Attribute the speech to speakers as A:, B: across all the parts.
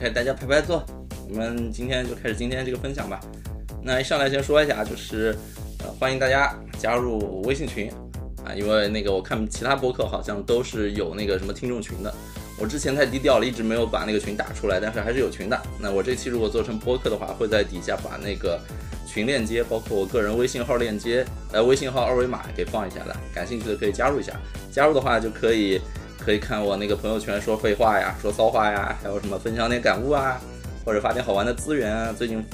A: 开大家排排坐，我们今天就开始今天这个分享吧。那一上来先说一下，就是呃欢迎大家加入微信群啊，因为那个我看其他播客好像都是有那个什么听众群的，我之前太低调了，一直没有把那个群打出来，但是还是有群的。那我这期如果做成播客的话，会在底下把那个群链接，包括我个人微信号链接，呃微信号二维码给放一下来，感兴趣的可以加入一下。加入的话就可以。可以看我那个朋友圈说废话呀，说骚话呀，还有什么分享点感悟啊，或者发点好玩的资源啊。最近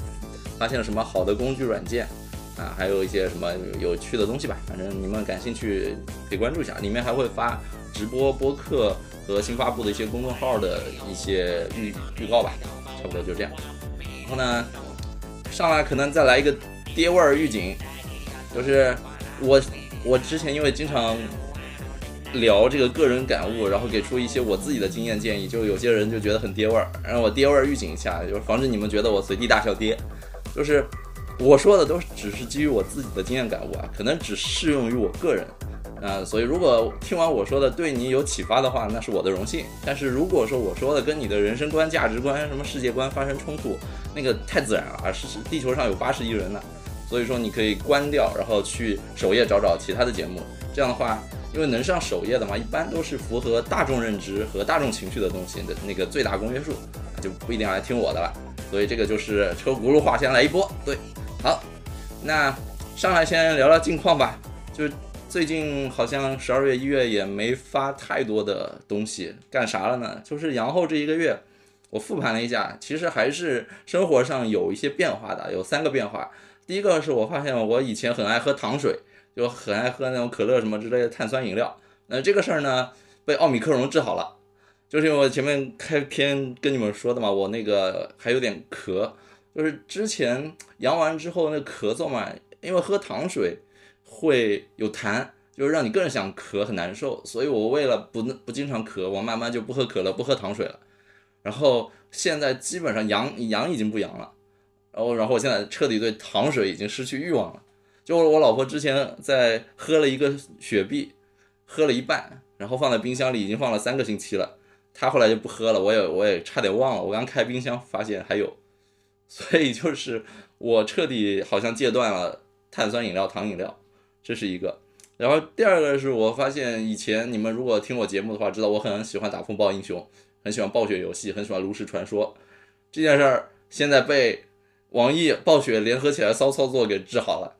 A: 发现了什么好的工具软件啊，还有一些什么有趣的东西吧。反正你们感兴趣可以关注一下，里面还会发直播播客和新发布的一些公众号的一些预预告吧。差不多就这样。然后呢，上来可能再来一个爹味儿预警，就是我我之前因为经常。聊这个个人感悟，然后给出一些我自己的经验建议，就有些人就觉得很爹味儿，让我爹味儿预警一下，就是防止你们觉得我随地大小爹。就是我说的都只是基于我自己的经验感悟啊，可能只适用于我个人啊。所以如果听完我说的对你有启发的话，那是我的荣幸。但是如果说我说的跟你的人生观、价值观、什么世界观发生冲突，那个太自然了啊，是地球上有八十亿人呢，所以说你可以关掉，然后去首页找找其他的节目，这样的话。因为能上首页的嘛，一般都是符合大众认知和大众情绪的东西的那个最大公约数，就不一定要来听我的了。所以这个就是车轱辘话，先来一波。对，好，那上来先聊聊近况吧。就最近好像十二月、一月也没发太多的东西，干啥了呢？就是阳后这一个月，我复盘了一下，其实还是生活上有一些变化的，有三个变化。第一个是我发现我以前很爱喝糖水。就很爱喝那种可乐什么之类的碳酸饮料，那这个事儿呢被奥米克戎治好了，就是因为我前面开篇跟你们说的嘛，我那个还有点咳，就是之前阳完之后那咳嗽嘛，因为喝糖水会有痰，就是让你更想咳，很难受，所以我为了不不经常咳，我慢慢就不喝可乐，不喝糖水了，然后现在基本上阳阳已经不阳了，然后然后我现在彻底对糖水已经失去欲望了。就我老婆之前在喝了一个雪碧，喝了一半，然后放在冰箱里已经放了三个星期了。她后来就不喝了，我也我也差点忘了。我刚开冰箱发现还有，所以就是我彻底好像戒断了碳酸饮料、糖饮料，这是一个。然后第二个是我发现以前你们如果听我节目的话，知道我很喜欢打风暴英雄，很喜欢暴雪游戏，很喜欢炉石传说。这件事儿现在被网易、暴雪联合起来骚操作给治好了。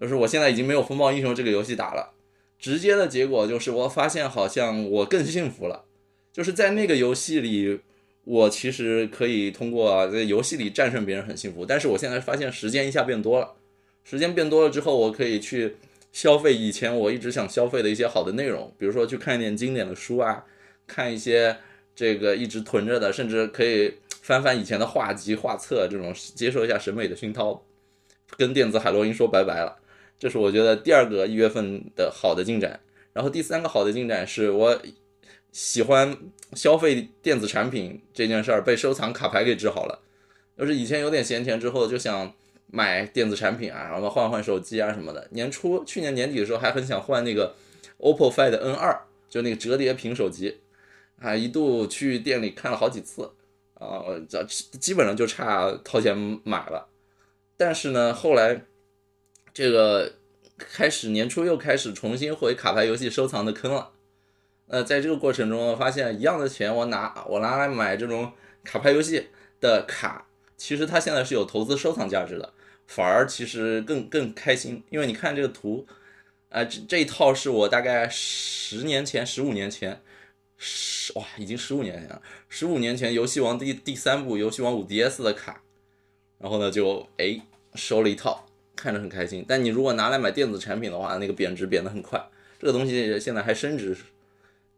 A: 就是我现在已经没有风暴英雄这个游戏打了，直接的结果就是我发现好像我更幸福了，就是在那个游戏里，我其实可以通过在游戏里战胜别人很幸福，但是我现在发现时间一下变多了，时间变多了之后，我可以去消费以前我一直想消费的一些好的内容，比如说去看一点经典的书啊，看一些这个一直囤着的，甚至可以翻翻以前的画集画册这种，接受一下审美的熏陶，跟电子海洛因说拜拜了。这是我觉得第二个一月份的好的进展，然后第三个好的进展是我喜欢消费电子产品这件事儿被收藏卡牌给治好了。就是以前有点闲钱之后就想买电子产品啊，然后换换手机啊什么的。年初去年年底的时候还很想换那个 OPPO Find N2，就那个折叠屏手机，啊，一度去店里看了好几次，啊，这基本上就差掏钱买了。但是呢，后来。这个开始年初又开始重新回卡牌游戏收藏的坑了，呃，在这个过程中，我发现一样的钱，我拿我拿来买这种卡牌游戏的卡，其实它现在是有投资收藏价值的，反而其实更更开心，因为你看这个图，啊，这这一套是我大概十年前、十五年前，十哇，已经十五年前了，十五年前游戏王第第三部游戏王五 DS 的卡，然后呢就哎收了一套。看着很开心，但你如果拿来买电子产品的话，那个贬值贬得很快。这个东西现在还升值，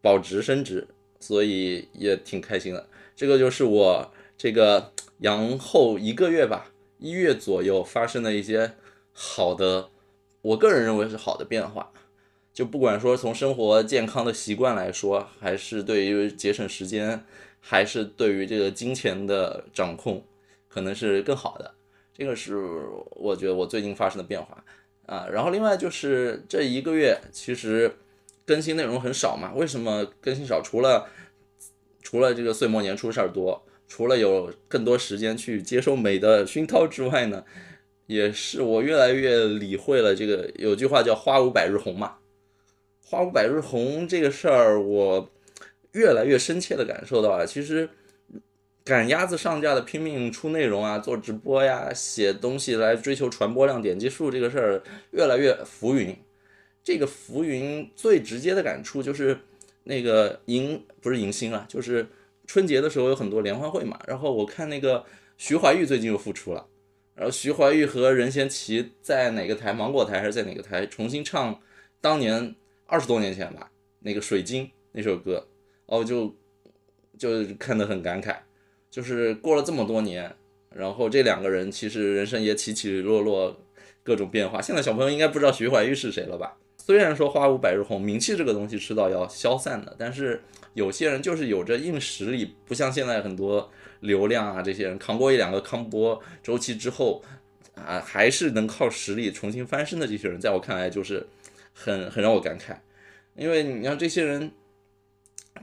A: 保值升值，所以也挺开心的。这个就是我这个阳后一个月吧，一月左右发生的一些好的，我个人认为是好的变化。就不管说从生活健康的习惯来说，还是对于节省时间，还是对于这个金钱的掌控，可能是更好的。这个是我觉得我最近发生的变化啊，然后另外就是这一个月其实更新内容很少嘛，为什么更新少？除了除了这个岁末年初事儿多，除了有更多时间去接受美的熏陶之外呢，也是我越来越理会了这个有句话叫“花无百日红”嘛，“花无百日红”这个事儿，我越来越深切的感受到啊，其实赶鸭子上架的拼命出内容啊，做直播呀，写东西来追求传播量、点击数这个事儿越来越浮云。这个浮云最直接的感触就是那个迎不是迎新了，就是。春节的时候有很多联欢会嘛，然后我看那个徐怀钰最近又复出了，然后徐怀钰和任贤齐在哪个台，芒果台还是在哪个台重新唱当年二十多年前吧那个《水晶》那首歌，哦就就看得很感慨，就是过了这么多年，然后这两个人其实人生也起起落落各种变化，现在小朋友应该不知道徐怀钰是谁了吧？虽然说花无百日红，名气这个东西迟早要消散的，但是。有些人就是有着硬实力，不像现在很多流量啊，这些人扛过一两个康波周期之后，啊，还是能靠实力重新翻身的这些人，在我看来就是很很让我感慨，因为你像这些人，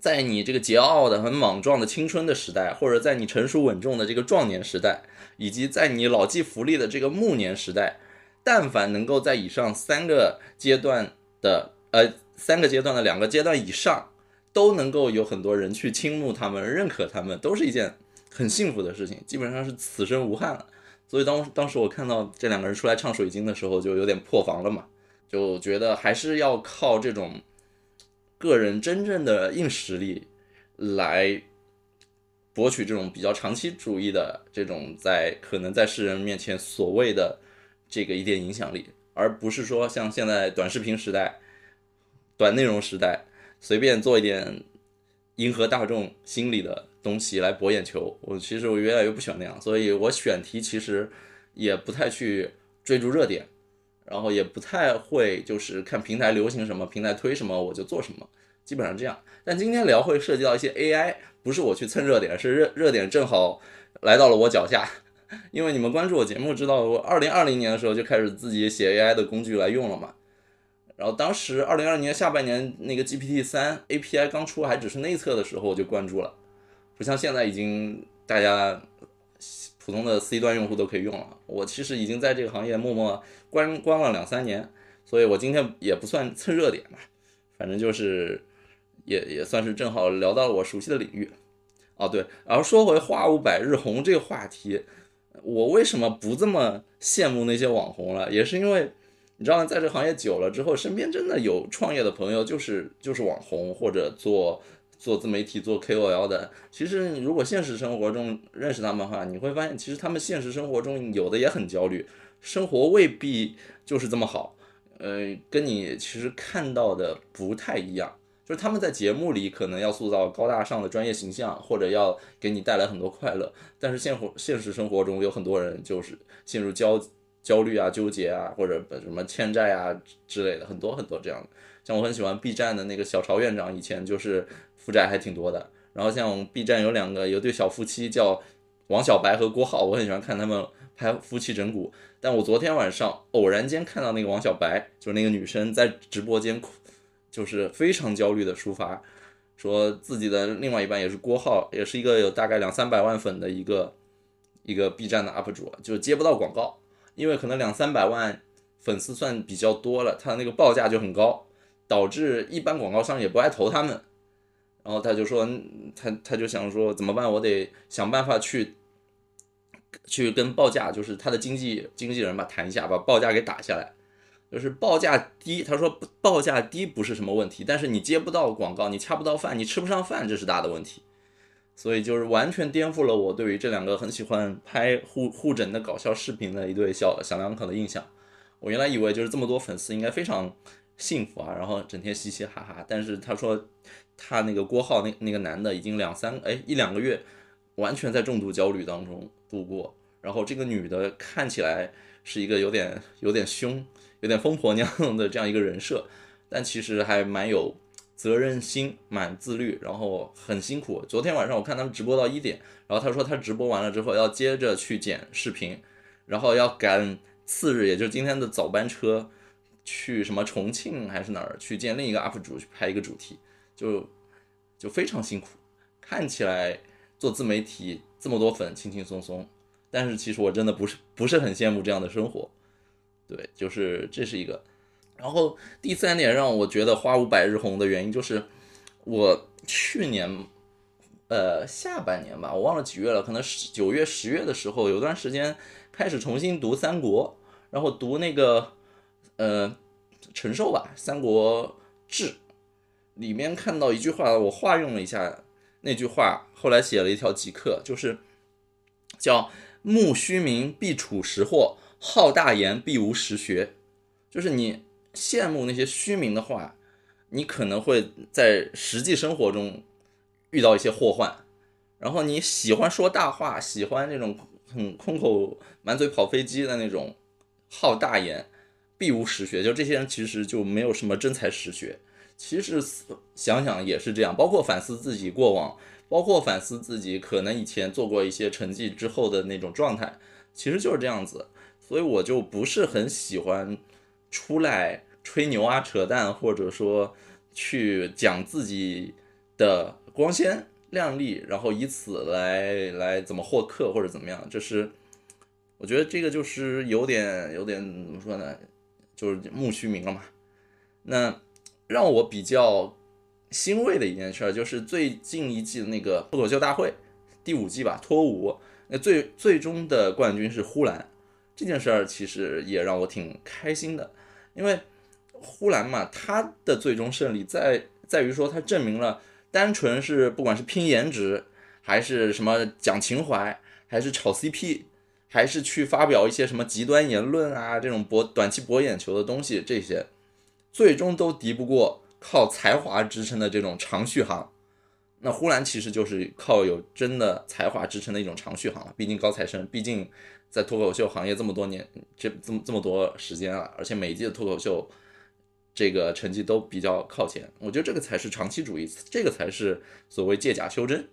A: 在你这个桀骜的很莽撞的青春的时代，或者在你成熟稳重的这个壮年时代，以及在你老骥伏枥的这个暮年时代，但凡能够在以上三个阶段的呃三个阶段的两个阶段以上。都能够有很多人去倾慕他们、认可他们，都是一件很幸福的事情，基本上是此生无憾了。所以当当时我看到这两个人出来唱《水晶》的时候，就有点破防了嘛，就觉得还是要靠这种个人真正的硬实力来博取这种比较长期主义的这种在可能在世人面前所谓的这个一点影响力，而不是说像现在短视频时代、短内容时代。随便做一点迎合大众心理的东西来博眼球，我其实我越来越不喜欢那样，所以我选题其实也不太去追逐热点，然后也不太会就是看平台流行什么，平台推什么我就做什么，基本上这样。但今天聊会涉及到一些 AI，不是我去蹭热点，是热热点正好来到了我脚下，因为你们关注我节目知道，我二零二零年的时候就开始自己写 AI 的工具来用了嘛。然后当时二零二零年下半年那个 GPT 三 API 刚出，还只是内测的时候，我就关注了，不像现在已经大家普通的 C 端用户都可以用了。我其实已经在这个行业默默关关了两三年，所以我今天也不算蹭热点吧，反正就是也也算是正好聊到了我熟悉的领域。哦对，然后说回花无百日红这个话题，我为什么不这么羡慕那些网红了？也是因为。你知道，在这行业久了之后，身边真的有创业的朋友，就是就是网红或者做做自媒体、做 KOL 的。其实，如果现实生活中认识他们的话，你会发现，其实他们现实生活中有的也很焦虑，生活未必就是这么好。呃，跟你其实看到的不太一样，就是他们在节目里可能要塑造高大上的专业形象，或者要给你带来很多快乐，但是现活现实生活中有很多人就是陷入焦。焦虑啊，纠结啊，或者什么欠债啊之类的，很多很多这样的。像我很喜欢 B 站的那个小潮院长，以前就是负债还挺多的。然后像 B 站有两个有对小夫妻叫王小白和郭浩，我很喜欢看他们拍夫妻整蛊。但我昨天晚上偶然间看到那个王小白，就是那个女生在直播间哭，就是非常焦虑的抒发，说自己的另外一半也是郭浩，也是一个有大概两三百万粉的一个一个 B 站的 UP 主，就接不到广告。因为可能两三百万粉丝算比较多了，他的那个报价就很高，导致一般广告商也不爱投他们。然后他就说，他他就想说怎么办？我得想办法去去跟报价，就是他的经纪经纪人吧谈一下，把报价给打下来。就是报价低，他说报价低不是什么问题，但是你接不到广告，你恰不到饭，你吃不上饭，这是大的问题。所以就是完全颠覆了我对于这两个很喜欢拍互互整的搞笑视频的一对小小两口的印象。我原来以为就是这么多粉丝应该非常幸福啊，然后整天嘻嘻哈哈。但是他说他那个郭浩那那个男的已经两三哎一两个月完全在重度焦虑当中度过，然后这个女的看起来是一个有点有点凶、有点疯婆娘的这样一个人设，但其实还蛮有。责任心蛮自律，然后很辛苦。昨天晚上我看他们直播到一点，然后他说他直播完了之后要接着去剪视频，然后要赶次日，也就是今天的早班车去什么重庆还是哪儿去见另一个 UP 主去拍一个主题，就就非常辛苦。看起来做自媒体这么多粉，轻轻松松。但是其实我真的不是不是很羡慕这样的生活，对，就是这是一个。然后第三点让我觉得花无百日红的原因就是，我去年呃下半年吧，我忘了几月了，可能是九月十月的时候，有段时间开始重新读三国，然后读那个呃陈寿吧《三国志》，里面看到一句话，我化用了一下那句话，后来写了一条即刻，就是叫。慕虚名必处实祸，好大言必无实学。就是你羡慕那些虚名的话，你可能会在实际生活中遇到一些祸患。然后你喜欢说大话，喜欢那种很空口满嘴跑飞机的那种好大言，必无实学。就这些人其实就没有什么真才实学。其实想想也是这样，包括反思自己过往。包括反思自己可能以前做过一些成绩之后的那种状态，其实就是这样子，所以我就不是很喜欢出来吹牛啊、扯淡，或者说去讲自己的光鲜亮丽，然后以此来来怎么获客或者怎么样，就是我觉得这个就是有点有点怎么说呢，就是慕虚名了嘛。那让我比较。欣慰的一件事就是最近一季的那个脱口秀大会，第五季吧，脱五，那最最终的冠军是呼兰，这件事儿其实也让我挺开心的，因为呼兰嘛，他的最终胜利在在于说他证明了，单纯是不管是拼颜值，还是什么讲情怀，还是炒 CP，还是去发表一些什么极端言论啊，这种博短期博眼球的东西，这些最终都敌不过。靠才华支撑的这种长续航，那呼兰其实就是靠有真的才华支撑的一种长续航了。毕竟高材生，毕竟在脱口秀行业这么多年，这这么这么多时间了，而且每一季的脱口秀这个成绩都比较靠前。我觉得这个才是长期主义，这个才是所谓借假修真。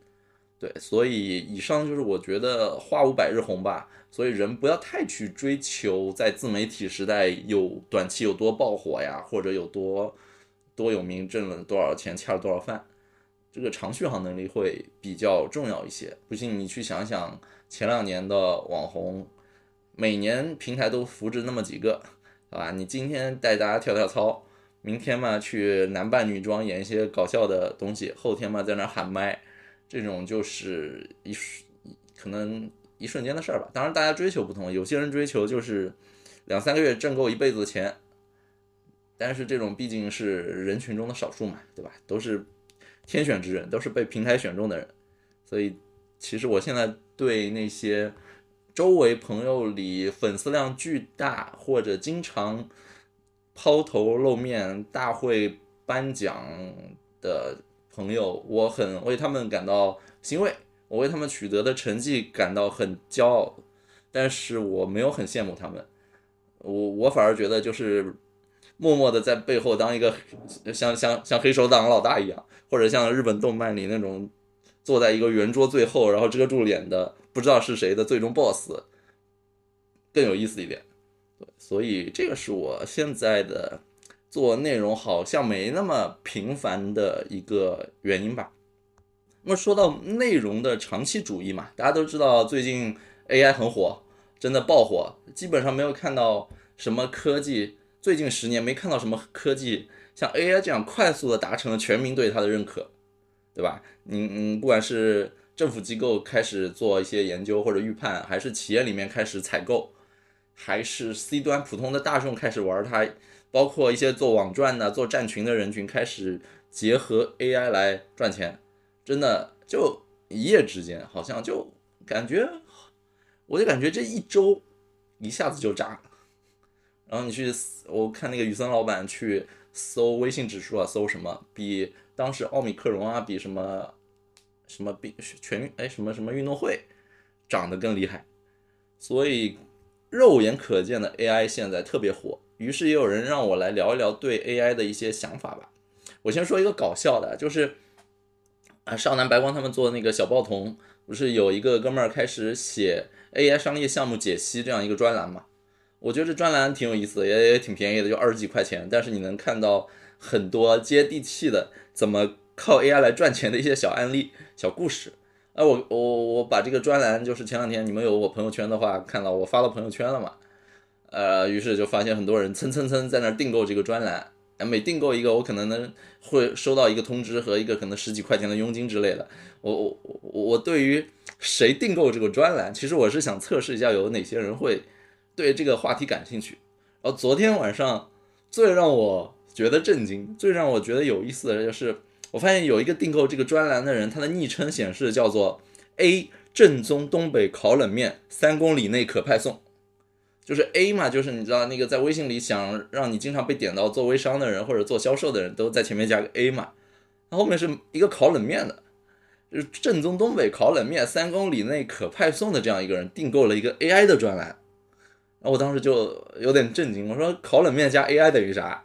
A: 对，所以以上就是我觉得花无百日红吧。所以人不要太去追求在自媒体时代有短期有多爆火呀，或者有多。多有名，挣了多少钱，恰了多少饭，这个长续航能力会比较重要一些。不信你去想想，前两年的网红，每年平台都扶植那么几个，好吧？你今天带大家跳跳操，明天嘛去男扮女装演一些搞笑的东西，后天嘛在那喊麦，这种就是一可能一瞬间的事儿吧。当然大家追求不同，有些人追求就是两三个月挣够一辈子的钱。但是这种毕竟是人群中的少数嘛，对吧？都是天选之人，都是被平台选中的人，所以其实我现在对那些周围朋友里粉丝量巨大或者经常抛头露面、大会颁奖的朋友，我很为他们感到欣慰，我为他们取得的成绩感到很骄傲，但是我没有很羡慕他们，我我反而觉得就是。默默的在背后当一个 像像像黑手党老大一样，或者像日本动漫里那种坐在一个圆桌最后，然后遮住脸的不知道是谁的最终 BOSS，更有意思一点。对，所以这个是我现在的做内容好像没那么频繁的一个原因吧。那么说到内容的长期主义嘛，大家都知道最近 AI 很火，真的爆火，基本上没有看到什么科技。最近十年没看到什么科技像 AI 这样快速的达成了全民对它的认可，对吧？嗯嗯，不管是政府机构开始做一些研究或者预判，还是企业里面开始采购，还是 C 端普通的大众开始玩它，包括一些做网赚的、做站群的人群开始结合 AI 来赚钱，真的就一夜之间，好像就感觉，我就感觉这一周一下子就炸了。然后你去，我看那个雨森老板去搜微信指数啊，搜什么比当时奥米克戎啊，比什么什么比全运哎什么什么运动会涨得更厉害，所以肉眼可见的 AI 现在特别火。于是也有人让我来聊一聊对 AI 的一些想法吧。我先说一个搞笑的，就是啊少南白光他们做那个小报童，不是有一个哥们儿开始写 AI 商业项目解析这样一个专栏嘛？我觉得这专栏挺有意思的，也也挺便宜的，就二十几块钱。但是你能看到很多接地气的怎么靠 AI 来赚钱的一些小案例、小故事哎，我我我把这个专栏，就是前两天你们有我朋友圈的话，看到我发到朋友圈了嘛？呃，于是就发现很多人蹭蹭蹭在那订购这个专栏，每订购一个，我可能能会收到一个通知和一个可能十几块钱的佣金之类的。我我我我对于谁订购这个专栏，其实我是想测试一下有哪些人会对这个话题感兴趣。然后昨天晚上最让我觉得震惊、最让我觉得有意思的就是，我发现有一个订购这个专栏的人，他的昵称显示叫做 A 正宗东北烤冷面，三公里内可派送。就是 A 嘛，就是你知道那个在微信里想让你经常被点到做微商的人或者做销售的人都在前面加个 A 嘛，那后面是一个烤冷面的，就是正宗东北烤冷面，三公里内可派送的这样一个人订购了一个 AI 的专栏，然后我当时就有点震惊，我说烤冷面加 AI 等于啥？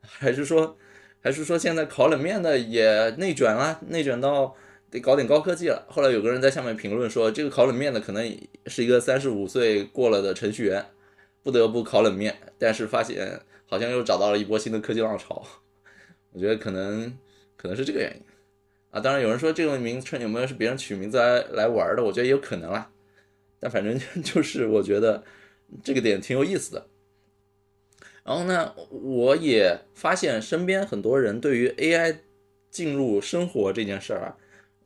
A: 还是说还是说现在烤冷面的也内卷了，内卷到？得搞点高科技了。后来有个人在下面评论说，这个烤冷面的可能是一个三十五岁过了的程序员，不得不烤冷面。但是发现好像又找到了一波新的科技浪潮。我觉得可能可能是这个原因啊。当然有人说这个名称有没有是别人取名字来来玩的？我觉得也有可能啦。但反正 就是我觉得这个点挺有意思的。然后呢，我也发现身边很多人对于 AI 进入生活这件事儿啊。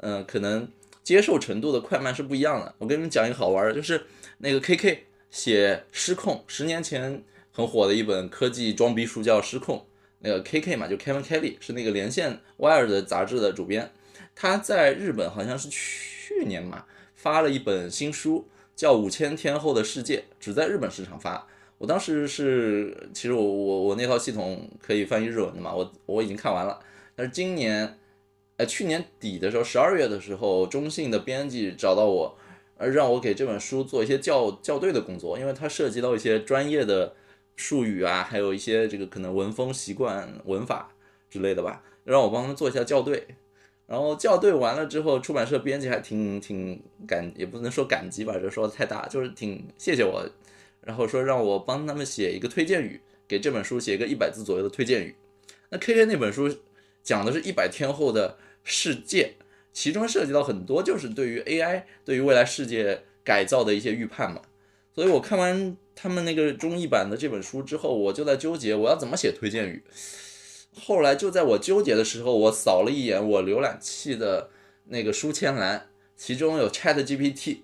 A: 嗯，可能接受程度的快慢是不一样的。我跟你们讲一个好玩的，就是那个 K K 写《失控》，十年前很火的一本科技装逼书叫《失控》。那个 K K 嘛，就 Kevin Kelly 是那个连线 Wire 的杂志的主编，他在日本好像是去年嘛发了一本新书，叫《五千天后的世界》，只在日本市场发。我当时是，其实我我我那套系统可以翻译日文的嘛，我我已经看完了，但是今年。在去年底的时候，十二月的时候，中信的编辑找到我，让我给这本书做一些校校对的工作，因为它涉及到一些专业的术语啊，还有一些这个可能文风习惯、文法之类的吧，让我帮他做一下校对。然后校对完了之后，出版社编辑还挺挺感，也不能说感激吧，这说的太大，就是挺谢谢我，然后说让我帮他们写一个推荐语，给这本书写一个一百字左右的推荐语。那 K K 那本书讲的是一百天后的。世界，其中涉及到很多就是对于 AI 对于未来世界改造的一些预判嘛。所以我看完他们那个中译版的这本书之后，我就在纠结我要怎么写推荐语。后来就在我纠结的时候，我扫了一眼我浏览器的那个书签栏，其中有 ChatGPT，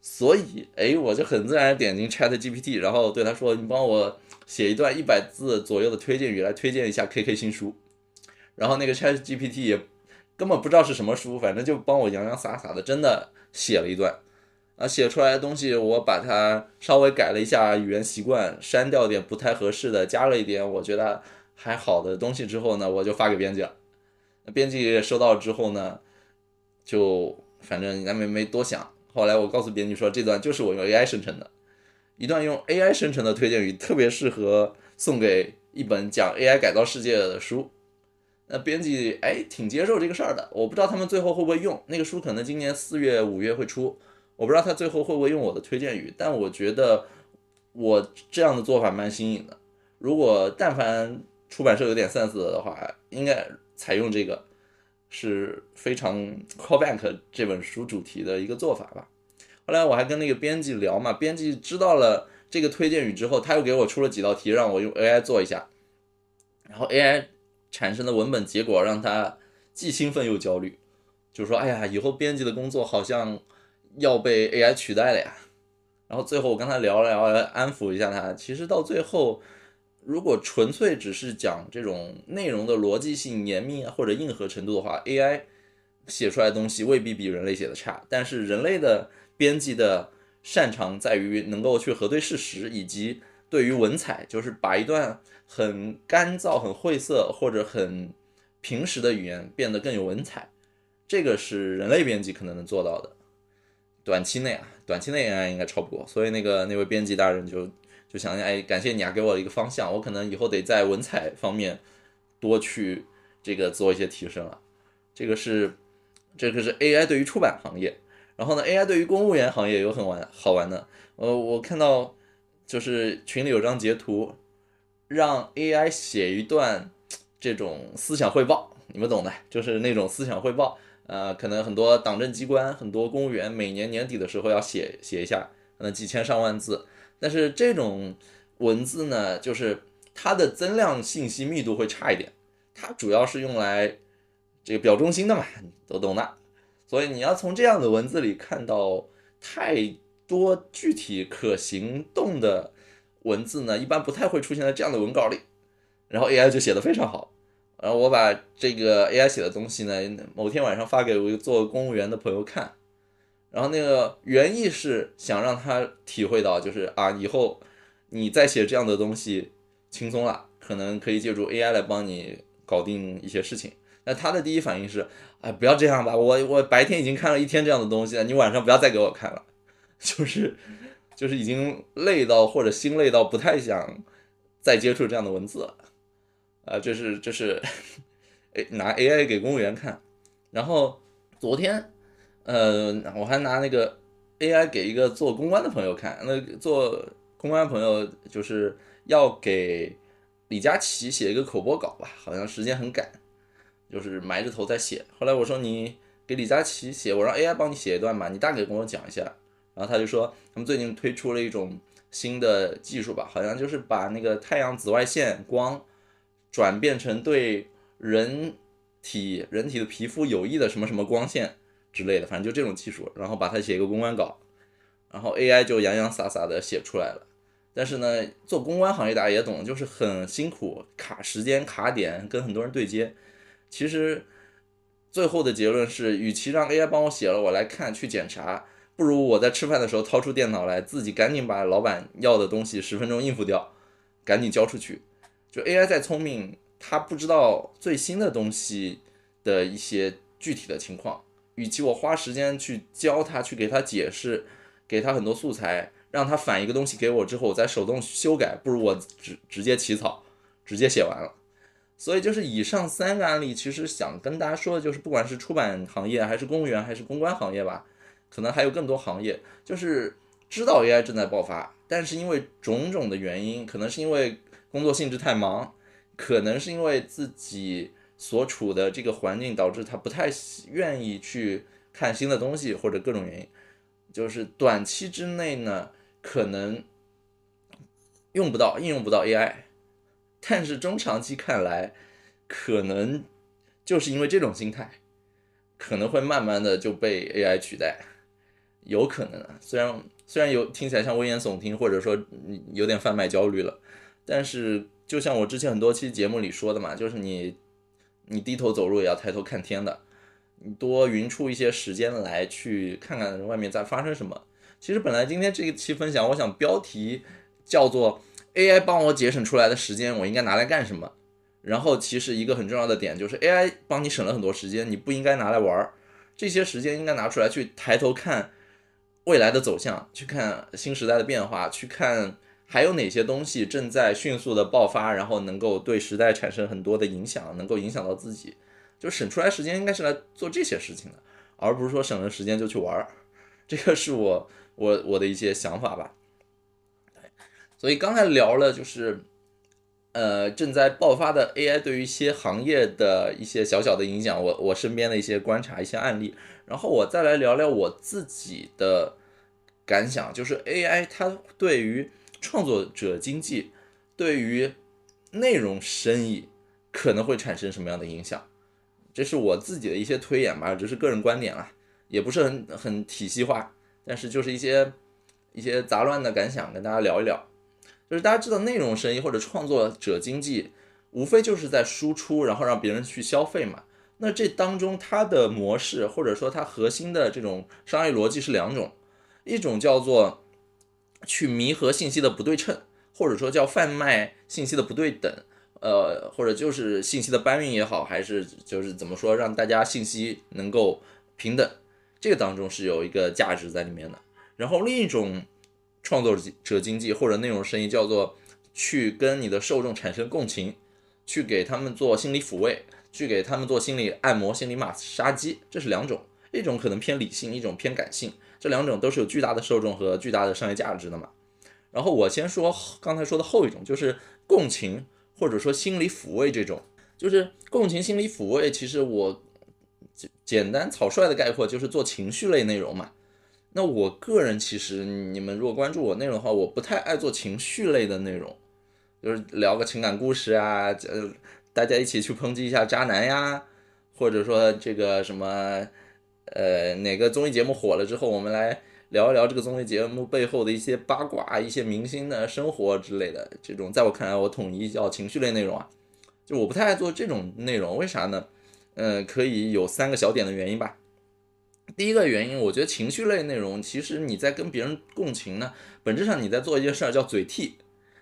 A: 所以哎，我就很自然点进 ChatGPT，然后对他说：“你帮我写一段一百字左右的推荐语，来推荐一下 KK 新书。”然后那个 ChatGPT 也。根本不知道是什么书，反正就帮我洋洋洒洒的，真的写了一段，啊，写出来的东西我把它稍微改了一下语言习惯，删掉点不太合适的，加了一点我觉得还好的东西之后呢，我就发给编辑了。编辑收到之后呢，就反正咱们没多想。后来我告诉编辑说，这段就是我用 AI 生成的，一段用 AI 生成的推荐语，特别适合送给一本讲 AI 改造世界的书。那编辑哎挺接受这个事儿的，我不知道他们最后会不会用那个书，可能今年四月五月会出，我不知道他最后会不会用我的推荐语，但我觉得我这样的做法蛮新颖的。如果但凡出版社有点 sense 的话，应该采用这个是非常 callback 这本书主题的一个做法吧。后来我还跟那个编辑聊嘛，编辑知道了这个推荐语之后，他又给我出了几道题，让我用 AI 做一下，然后 AI。产生的文本结果让他既兴奋又焦虑，就说，哎呀，以后编辑的工作好像要被 AI 取代了呀。然后最后我跟他聊了聊，安抚一下他。其实到最后，如果纯粹只是讲这种内容的逻辑性、严密或者硬核程度的话，AI 写出来的东西未必比人类写的差。但是人类的编辑的擅长在于能够去核对事实，以及对于文采，就是把一段。很干燥、很晦涩或者很平实的语言变得更有文采，这个是人类编辑可能能做到的。短期内啊，短期内 AI 应该超不过。所以那个那位编辑大人就就想，哎，感谢你啊，给我一个方向，我可能以后得在文采方面多去这个做一些提升了。这个是这个是 AI 对于出版行业，然后呢，AI 对于公务员行业有很玩好玩的。呃，我看到就是群里有张截图。让 AI 写一段这种思想汇报，你们懂的，就是那种思想汇报，呃，可能很多党政机关、很多公务员每年年底的时候要写写一下，可能几千上万字。但是这种文字呢，就是它的增量信息密度会差一点，它主要是用来这个表忠心的嘛，都懂的。所以你要从这样的文字里看到太多具体可行动的文字呢，一般不太会出现在这样的文稿里。然后 AI 就写的非常好。然后我把这个 AI 写的东西呢，某天晚上发给我做公务员的朋友看，然后那个原意是想让他体会到，就是啊，以后你再写这样的东西轻松了，可能可以借助 AI 来帮你搞定一些事情。那他的第一反应是，哎，不要这样吧，我我白天已经看了一天这样的东西了，你晚上不要再给我看了，就是就是已经累到或者心累到不太想再接触这样的文字了。啊，这是这是，拿 AI 给公务员看，然后昨天，呃，我还拿那个 AI 给一个做公关的朋友看，那做公关朋友就是要给李佳琦写一个口播稿吧，好像时间很赶，就是埋着头在写。后来我说你给李佳琦写，我让 AI 帮你写一段吧，你大概跟我讲一下。然后他就说他们最近推出了一种新的技术吧，好像就是把那个太阳紫外线光。转变成对人体人体的皮肤有益的什么什么光线之类的，反正就这种技术，然后把它写一个公关稿，然后 AI 就洋洋洒洒的写出来了。但是呢，做公关行业大家也懂，就是很辛苦，卡时间、卡点，跟很多人对接。其实最后的结论是，与其让 AI 帮我写了，我来看去检查，不如我在吃饭的时候掏出电脑来，自己赶紧把老板要的东西十分钟应付掉，赶紧交出去。就 AI 再聪明，它不知道最新的东西的一些具体的情况。与其我花时间去教它，去给它解释，给它很多素材，让它反一个东西给我之后，我再手动修改，不如我直直接起草，直接写完了。所以就是以上三个案例，其实想跟大家说的就是，不管是出版行业，还是公务员，还是公关行业吧，可能还有更多行业，就是知道 AI 正在爆发，但是因为种种的原因，可能是因为。工作性质太忙，可能是因为自己所处的这个环境导致他不太愿意去看新的东西，或者各种原因，就是短期之内呢，可能用不到应用不到 AI，但是中长期看来，可能就是因为这种心态，可能会慢慢的就被 AI 取代，有可能啊，虽然虽然有听起来像危言耸听，或者说有点贩卖焦虑了。但是，就像我之前很多期节目里说的嘛，就是你，你低头走路也要抬头看天的，你多匀出一些时间来去看看外面在发生什么。其实本来今天这一期分享，我想标题叫做 “AI 帮我节省出来的时间，我应该拿来干什么”。然后，其实一个很重要的点就是 AI 帮你省了很多时间，你不应该拿来玩儿，这些时间应该拿出来去抬头看未来的走向，去看新时代的变化，去看。还有哪些东西正在迅速的爆发，然后能够对时代产生很多的影响，能够影响到自己，就省出来时间应该是来做这些事情的，而不是说省了时间就去玩儿。这个是我我我的一些想法吧。所以刚才聊了就是，呃，正在爆发的 AI 对于一些行业的一些小小的影响，我我身边的一些观察一些案例，然后我再来聊聊我自己的感想，就是 AI 它对于创作者经济对于内容生意可能会产生什么样的影响？这是我自己的一些推演吧，只是个人观点啦，也不是很很体系化，但是就是一些一些杂乱的感想，跟大家聊一聊。就是大家知道，内容生意或者创作者经济，无非就是在输出，然后让别人去消费嘛。那这当中它的模式或者说它核心的这种商业逻辑是两种，一种叫做。去弥合信息的不对称，或者说叫贩卖信息的不对等，呃，或者就是信息的搬运也好，还是就是怎么说让大家信息能够平等，这个当中是有一个价值在里面的。然后另一种创作者经济或者内容生意叫做去跟你的受众产生共情，去给他们做心理抚慰，去给他们做心理按摩、心理马杀鸡，这是两种，一种可能偏理性，一种偏感性。这两种都是有巨大的受众和巨大的商业价值的嘛。然后我先说刚才说的后一种，就是共情或者说心理抚慰这种。就是共情心理抚慰，其实我简简单草率的概括就是做情绪类内容嘛。那我个人其实你们如果关注我内容的话，我不太爱做情绪类的内容，就是聊个情感故事啊，呃，大家一起去抨击一下渣男呀，或者说这个什么，呃，哪个综艺节目火了之后，我们来。聊一聊这个综艺节目背后的一些八卦、一些明星的生活之类的，这种在我看来，我统一叫情绪类内容啊。就我不太爱做这种内容，为啥呢？嗯，可以有三个小点的原因吧。第一个原因，我觉得情绪类内容，其实你在跟别人共情呢，本质上你在做一件事儿叫嘴替，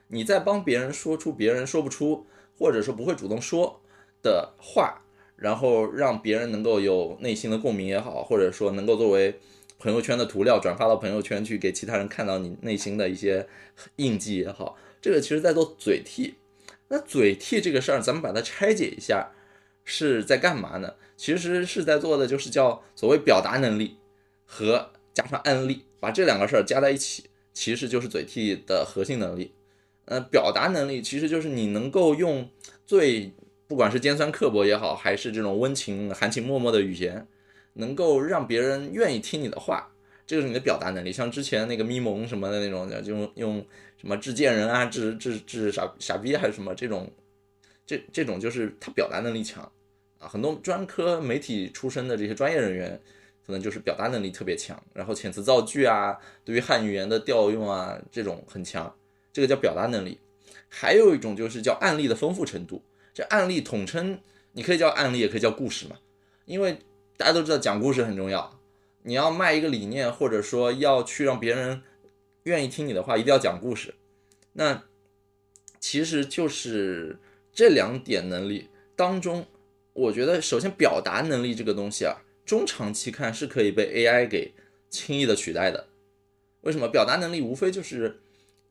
A: 你在帮别人说出别人说不出，或者说不会主动说的话，然后让别人能够有内心的共鸣也好，或者说能够作为。朋友圈的涂料转发到朋友圈去，给其他人看到你内心的一些印记也好，这个其实在做嘴替。那嘴替这个事儿，咱们把它拆解一下，是在干嘛呢？其实是在做的就是叫所谓表达能力和加上案例，把这两个事儿加在一起，其实就是嘴替的核心能力。呃，表达能力其实就是你能够用最不管是尖酸刻薄也好，还是这种温情含情脉脉的语言。能够让别人愿意听你的话，这就是你的表达能力。像之前那个咪蒙什么的那种，就用用什么治贱人啊、治治治傻傻逼还是什么这种，这这种就是他表达能力强啊。很多专科媒体出身的这些专业人员，可能就是表达能力特别强，然后遣词造句啊，对于汉语言的调用啊这种很强，这个叫表达能力。还有一种就是叫案例的丰富程度，这案例统称你可以叫案例，也可以叫故事嘛，因为。大家都知道讲故事很重要，你要卖一个理念，或者说要去让别人愿意听你的话，一定要讲故事。那其实就是这两点能力当中，我觉得首先表达能力这个东西啊，中长期看是可以被 AI 给轻易的取代的。为什么？表达能力无非就是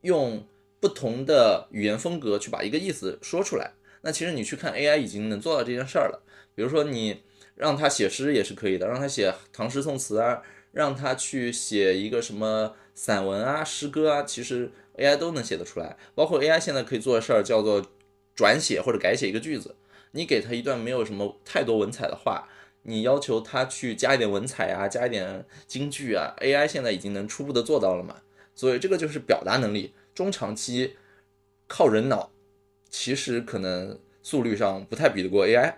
A: 用不同的语言风格去把一个意思说出来。那其实你去看 AI 已经能做到这件事儿了。比如说你。让他写诗也是可以的，让他写唐诗宋词啊，让他去写一个什么散文啊、诗歌啊，其实 AI 都能写得出来。包括 AI 现在可以做的事儿叫做转写或者改写一个句子，你给他一段没有什么太多文采的话，你要求他去加一点文采啊，加一点金句啊，AI 现在已经能初步的做到了嘛。所以这个就是表达能力，中长期靠人脑，其实可能速率上不太比得过 AI，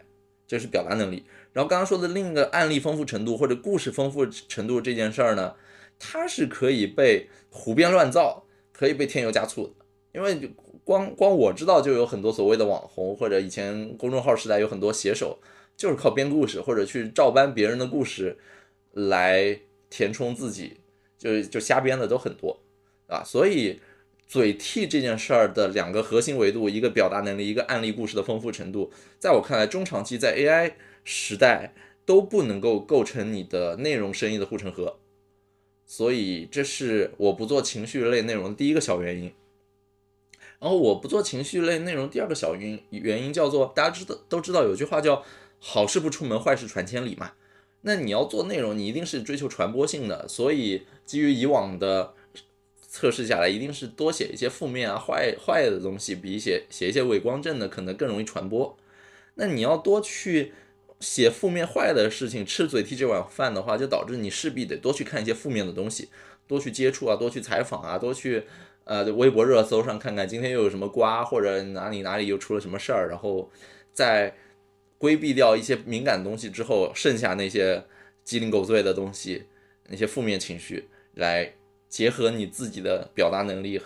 A: 这是表达能力。然后刚刚说的另一个案例丰富程度或者故事丰富程度这件事儿呢，它是可以被胡编乱造，可以被添油加醋的。因为光光我知道就有很多所谓的网红或者以前公众号时代有很多写手，就是靠编故事或者去照搬别人的故事来填充自己，就就瞎编的都很多啊。所以嘴替这件事儿的两个核心维度，一个表达能力，一个案例故事的丰富程度，在我看来，中长期在 AI。时代都不能够构成你的内容生意的护城河，所以这是我不做情绪类内容的第一个小原因。然后我不做情绪类内容第二个小原原因叫做大家知道都知道有句话叫好事不出门坏事传千里嘛。那你要做内容，你一定是追求传播性的，所以基于以往的测试下来，一定是多写一些负面啊坏坏的东西，比写写一些伪光正的可能更容易传播。那你要多去。写负面坏的事情，吃嘴替这碗饭的话，就导致你势必得多去看一些负面的东西，多去接触啊，多去采访啊，多去呃微博热搜上看看今天又有什么瓜，或者哪里哪里又出了什么事儿，然后在规避掉一些敏感东西之后，剩下那些鸡零狗碎的东西，那些负面情绪，来结合你自己的表达能力，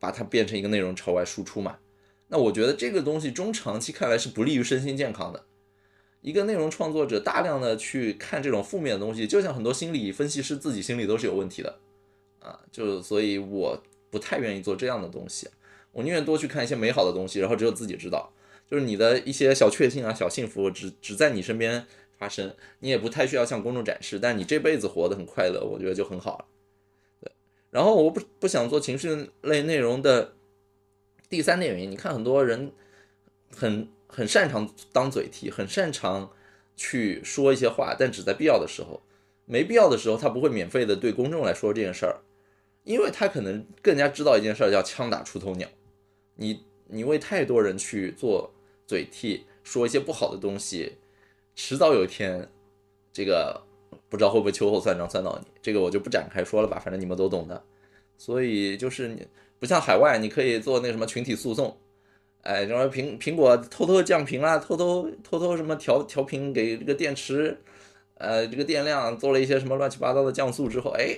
A: 把它变成一个内容朝外输出嘛。那我觉得这个东西中长期看来是不利于身心健康的。一个内容创作者大量的去看这种负面的东西，就像很多心理分析师自己心里都是有问题的，啊，就所以我不太愿意做这样的东西，我宁愿多去看一些美好的东西，然后只有自己知道，就是你的一些小确幸啊、小幸福，只只在你身边发生，你也不太需要向公众展示，但你这辈子活得很快乐，我觉得就很好。然后我不不想做情绪类内容的第三点原因，你看很多人很。很擅长当嘴替，很擅长去说一些话，但只在必要的时候，没必要的时候，他不会免费的对公众来说这件事儿，因为他可能更加知道一件事儿叫枪打出头鸟。你你为太多人去做嘴替，说一些不好的东西，迟早有一天，这个不知道会不会秋后算账算到你，这个我就不展开说了吧，反正你们都懂的。所以就是你不像海外，你可以做那什么群体诉讼，哎，什么苹苹果偷偷降频啦，偷偷偷偷什么调调频给这个电池，呃，这个电量做了一些什么乱七八糟的降速之后，哎，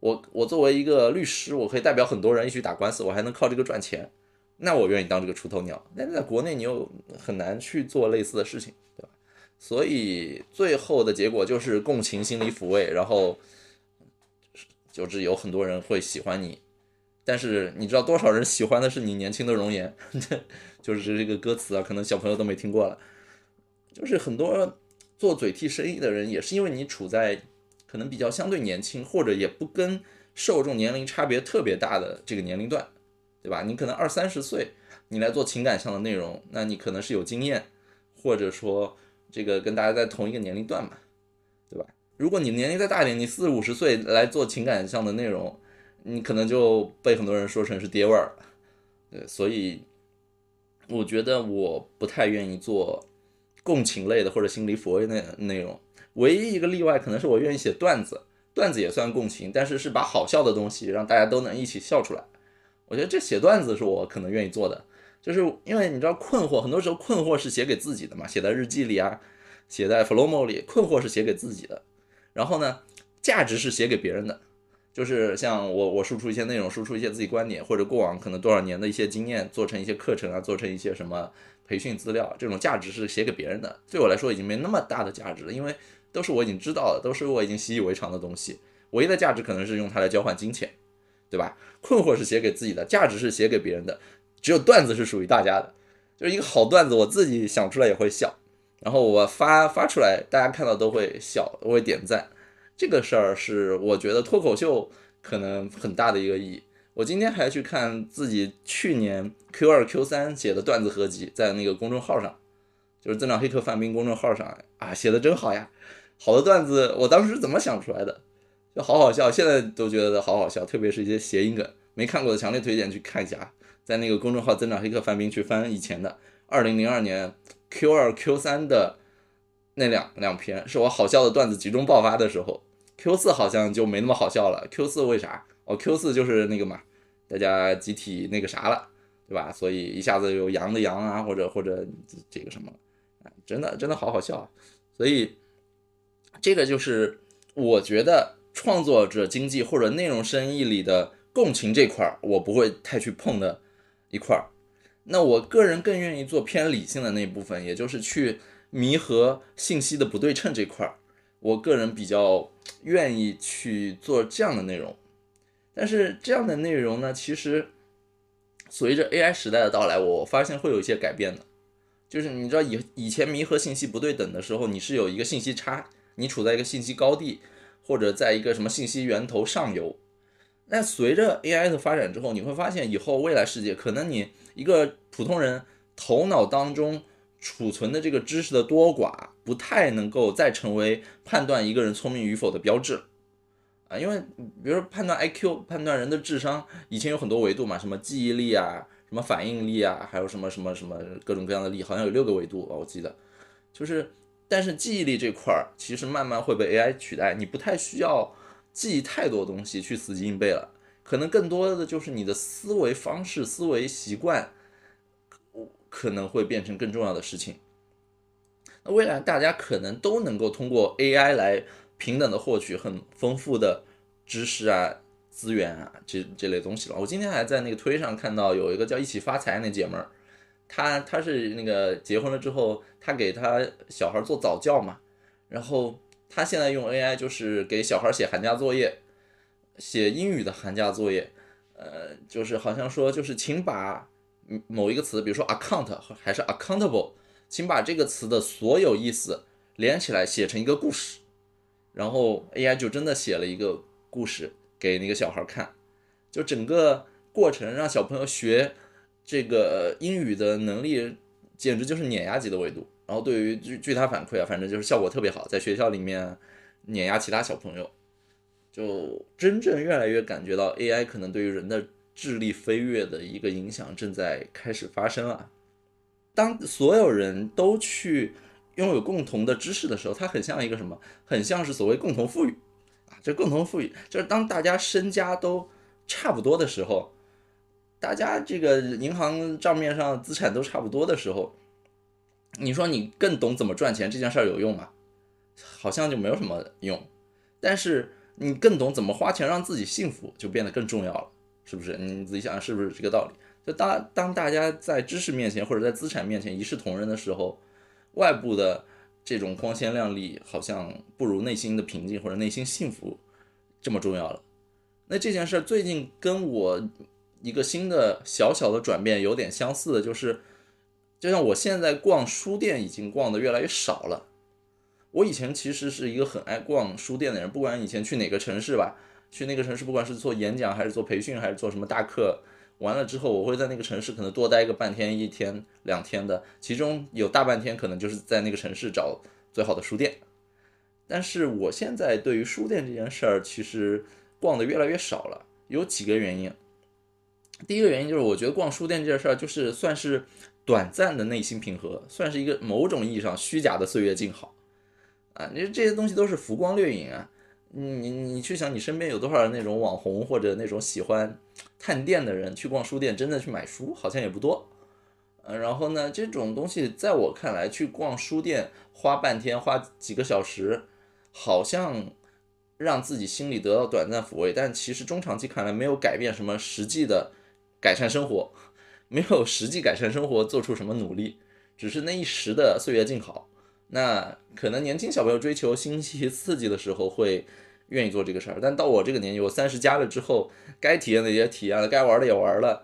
A: 我我作为一个律师，我可以代表很多人一起打官司，我还能靠这个赚钱，那我愿意当这个出头鸟。但是在国内你又很难去做类似的事情，对吧？所以最后的结果就是共情、心理抚慰，然后。就是有很多人会喜欢你，但是你知道多少人喜欢的是你年轻的容颜？就是这个歌词啊，可能小朋友都没听过了。就是很多做嘴替生意的人，也是因为你处在可能比较相对年轻，或者也不跟受众年龄差别特别大的这个年龄段，对吧？你可能二三十岁，你来做情感上的内容，那你可能是有经验，或者说这个跟大家在同一个年龄段嘛，对吧？如果你年龄再大一点，你四五十岁来做情感上的内容，你可能就被很多人说成是爹味儿。对，所以我觉得我不太愿意做共情类的或者心理抚慰内内容。唯一一个例外可能是我愿意写段子，段子也算共情，但是是把好笑的东西让大家都能一起笑出来。我觉得这写段子是我可能愿意做的，就是因为你知道困惑，很多时候困惑是写给自己的嘛，写在日记里啊，写在 Flomo 里，困惑是写给自己的。然后呢，价值是写给别人的，就是像我我输出一些内容，输出一些自己观点，或者过往可能多少年的一些经验，做成一些课程啊，做成一些什么培训资料，这种价值是写给别人的。对我来说已经没那么大的价值了，因为都是我已经知道的，都是我已经习以为常的东西。唯一的价值可能是用它来交换金钱，对吧？困惑是写给自己的，价值是写给别人的。只有段子是属于大家的，就是一个好段子，我自己想出来也会笑。然后我发发出来，大家看到都会笑，都会点赞。这个事儿是我觉得脱口秀可能很大的一个意义。我今天还去看自己去年 Q 二 Q 三写的段子合集，在那个公众号上，就是增长黑客范冰公众号上啊，写的真好呀！好的段子，我当时怎么想出来的？就好好笑，现在都觉得好好笑，特别是一些谐音梗。没看过的强烈推荐去看一下，在那个公众号增长黑客范冰去翻以前的二零零二年。Q 二 Q 三的那两两篇是我好笑的段子集中爆发的时候，Q 四好像就没那么好笑了。Q 四为啥？哦，Q 四就是那个嘛，大家集体那个啥了，对吧？所以一下子有羊的羊啊，或者或者这个什么，真的真的好好笑啊。所以这个就是我觉得创作者经济或者内容生意里的共情这块儿，我不会太去碰的一块儿。那我个人更愿意做偏理性的那一部分，也就是去弥合信息的不对称这块儿，我个人比较愿意去做这样的内容。但是这样的内容呢，其实随着 AI 时代的到来，我发现会有一些改变的。就是你知道以以前弥合信息不对等的时候，你是有一个信息差，你处在一个信息高地，或者在一个什么信息源头上游。那随着 AI 的发展之后，你会发现以后未来世界可能你。一个普通人头脑当中储存的这个知识的多寡，不太能够再成为判断一个人聪明与否的标志啊。因为比如说判断 IQ，判断人的智商，以前有很多维度嘛，什么记忆力啊，什么反应力啊，还有什么什么什么各种各样的力，好像有六个维度啊，我记得。就是，但是记忆力这块儿其实慢慢会被 AI 取代，你不太需要记太多东西去死记硬背了。可能更多的就是你的思维方式、思维习惯，可能会变成更重要的事情。那未来大家可能都能够通过 AI 来平等的获取很丰富的知识啊、资源啊这这类东西了。我今天还在那个推上看到有一个叫一起发财那姐们儿，她她是那个结婚了之后，她给她小孩做早教嘛，然后他现在用 AI 就是给小孩写寒假作业。写英语的寒假作业，呃，就是好像说，就是请把某一个词，比如说 account 还是 accountable，请把这个词的所有意思连起来写成一个故事，然后 AI 就真的写了一个故事给那个小孩看，就整个过程让小朋友学这个英语的能力简直就是碾压级的维度，然后对于据据他反馈啊，反正就是效果特别好，在学校里面碾压其他小朋友。就真正越来越感觉到 AI 可能对于人的智力飞跃的一个影响正在开始发生了。当所有人都去拥有共同的知识的时候，它很像一个什么？很像是所谓共同富裕啊。这共同富裕就是当大家身家都差不多的时候，大家这个银行账面上资产都差不多的时候，你说你更懂怎么赚钱这件事儿有用吗？好像就没有什么用。但是你更懂怎么花钱让自己幸福，就变得更重要了，是不是？你自己想想是不是这个道理？就当当大家在知识面前或者在资产面前一视同仁的时候，外部的这种光鲜亮丽好像不如内心的平静或者内心幸福这么重要了。那这件事儿最近跟我一个新的小小的转变有点相似的，就是就像我现在逛书店已经逛的越来越少了。我以前其实是一个很爱逛书店的人，不管以前去哪个城市吧，去那个城市，不管是做演讲还是做培训还是做什么大课。完了之后，我会在那个城市可能多待个半天、一天、两天的，其中有大半天可能就是在那个城市找最好的书店。但是我现在对于书店这件事儿，其实逛的越来越少了，有几个原因。第一个原因就是我觉得逛书店这件事儿，就是算是短暂的内心平和，算是一个某种意义上虚假的岁月静好啊。你说这些东西都是浮光掠影啊。你你去想，你身边有多少那种网红或者那种喜欢探店的人去逛书店，真的去买书好像也不多。呃，然后呢，这种东西在我看来，去逛书店花半天、花几个小时，好像让自己心里得到短暂抚慰，但其实中长期看来没有改变什么实际的改善生活，没有实际改善生活做出什么努力，只是那一时的岁月静好。那可能年轻小朋友追求新奇刺激的时候会。愿意做这个事儿，但到我这个年纪，我三十加了之后，该体验的也体验了，该玩的也玩了，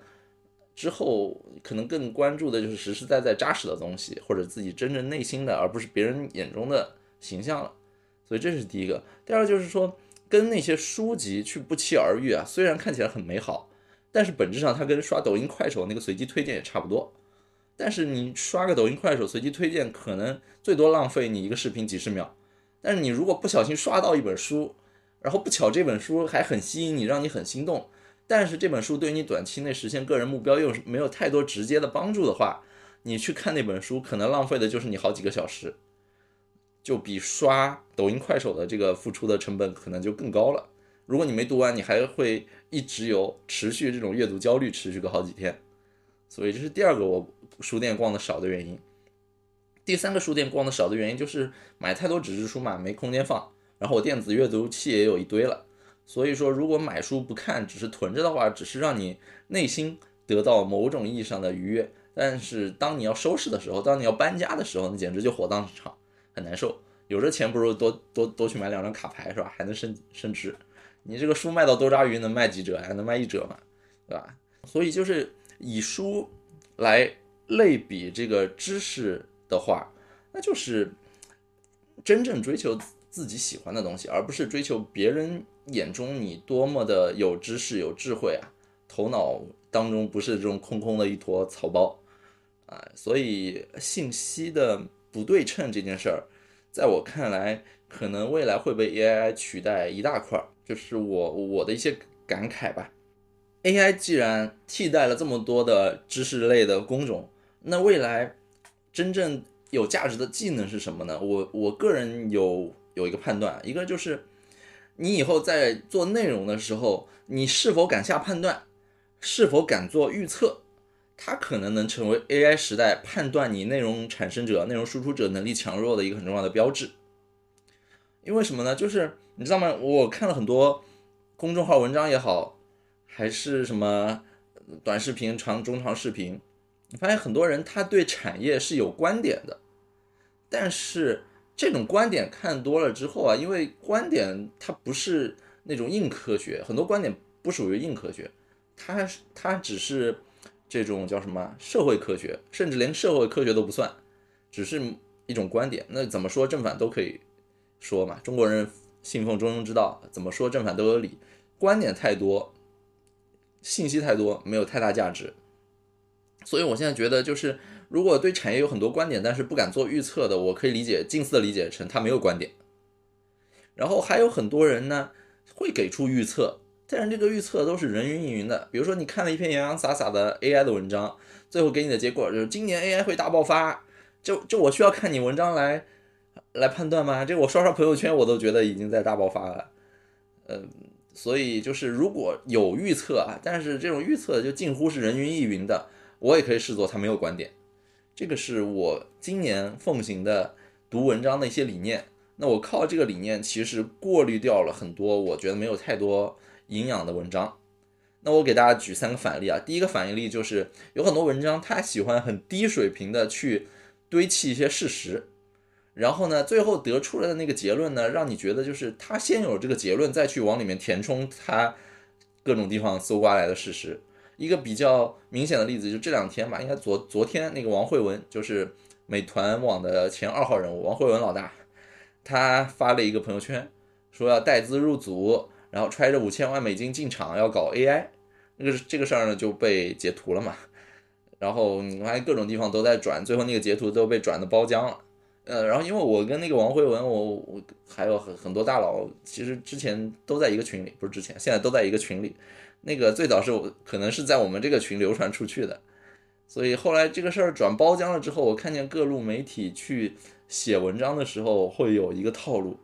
A: 之后可能更关注的就是实实在在扎实的东西，或者自己真正内心的，而不是别人眼中的形象了。所以这是第一个。第二就是说，跟那些书籍去不期而遇啊，虽然看起来很美好，但是本质上它跟刷抖音、快手那个随机推荐也差不多。但是你刷个抖音、快手随机推荐，可能最多浪费你一个视频几十秒。但是你如果不小心刷到一本书，然后不巧，这本书还很吸引你，让你很心动。但是这本书对你短期内实现个人目标又没有太多直接的帮助的话，你去看那本书，可能浪费的就是你好几个小时，就比刷抖音、快手的这个付出的成本可能就更高了。如果你没读完，你还会一直有持续这种阅读焦虑，持续个好几天。所以这是第二个我书店逛的少的原因。第三个书店逛的少的原因就是买太多纸质书嘛，没空间放。然后我电子阅读器也有一堆了，所以说如果买书不看，只是囤着的话，只是让你内心得到某种意义上的愉悦。但是当你要收拾的时候，当你要搬家的时候，那简直就火葬场，很难受。有这钱不如多多多去买两张卡牌是吧？还能升升值。你这个书卖到多抓鱼能卖几折呀？能卖一折嘛，对吧？所以就是以书来类比这个知识的话，那就是真正追求。自己喜欢的东西，而不是追求别人眼中你多么的有知识、有智慧啊，头脑当中不是这种空空的一坨草包啊。所以信息的不对称这件事儿，在我看来，可能未来会被 AI 取代一大块，就是我我的一些感慨吧。AI 既然替代了这么多的知识类的工种，那未来真正有价值的技能是什么呢？我我个人有。有一个判断，一个就是你以后在做内容的时候，你是否敢下判断，是否敢做预测，它可能能成为 AI 时代判断你内容产生者、内容输出者能力强弱的一个很重要的标志。因为什么呢？就是你知道吗？我看了很多公众号文章也好，还是什么短视频、长中长视频，你发现很多人他对产业是有观点的，但是。这种观点看多了之后啊，因为观点它不是那种硬科学，很多观点不属于硬科学，它它只是这种叫什么社会科学，甚至连社会科学都不算，只是一种观点。那怎么说正反都可以说嘛？中国人信奉中庸之道，怎么说正反都有理。观点太多，信息太多，没有太大价值。所以我现在觉得就是。如果对产业有很多观点，但是不敢做预测的，我可以理解，近似的理解成他没有观点。然后还有很多人呢，会给出预测，但是这个预测都是人云亦云的。比如说你看了一篇洋洋洒洒的 AI 的文章，最后给你的结果就是今年 AI 会大爆发，就就我需要看你文章来来判断吗？这我刷刷朋友圈，我都觉得已经在大爆发了。嗯，所以就是如果有预测啊，但是这种预测就近乎是人云亦云的，我也可以视作他没有观点。这个是我今年奉行的读文章的一些理念。那我靠这个理念，其实过滤掉了很多我觉得没有太多营养的文章。那我给大家举三个反例啊。第一个反例就是有很多文章，他喜欢很低水平的去堆砌一些事实，然后呢，最后得出来的那个结论呢，让你觉得就是他先有这个结论，再去往里面填充他各种地方搜刮来的事实。一个比较明显的例子就这两天吧，应该昨昨天那个王慧文，就是美团网的前二号人物王慧文老大。他发了一个朋友圈，说要带资入组，然后揣着五千万美金进场要搞 AI，那个这个事儿呢就被截图了嘛，然后你发现各种地方都在转，最后那个截图都被转的包浆了。呃，然后因为我跟那个王慧文，我我还有很很多大佬，其实之前都在一个群里，不是之前，现在都在一个群里。那个最早是我可能是在我们这个群流传出去的，所以后来这个事儿转包浆了之后，我看见各路媒体去。写文章的时候会有一个套路，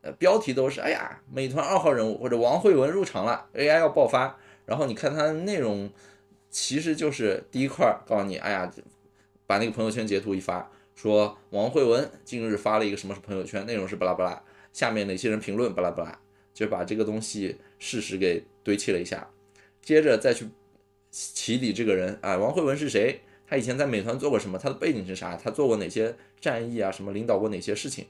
A: 呃，标题都是“哎呀，美团二号人物或者王慧文入场了，AI 要爆发”。然后你看它的内容，其实就是第一块告诉你，哎呀，把那个朋友圈截图一发，说王慧文近日发了一个什么朋友圈，内容是巴拉巴拉，下面哪些人评论巴拉巴拉，就把这个东西事实给堆砌了一下，接着再去起底这个人啊，王慧文是谁？他以前在美团做过什么？他的背景是啥？他做过哪些战役啊？什么领导过哪些事情？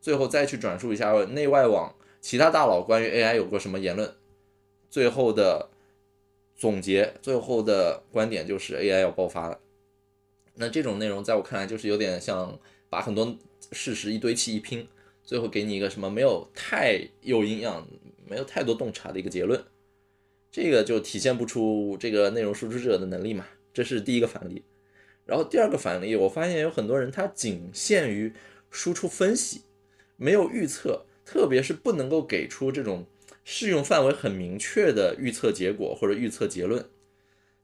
A: 最后再去转述一下内外网其他大佬关于 AI 有过什么言论？最后的总结，最后的观点就是 AI 要爆发了。那这种内容在我看来就是有点像把很多事实一堆砌一拼，最后给你一个什么没有太有营养、没有太多洞察的一个结论。这个就体现不出这个内容输出者的能力嘛？这是第一个反例，然后第二个反例，我发现有很多人他仅限于输出分析，没有预测，特别是不能够给出这种适用范围很明确的预测结果或者预测结论。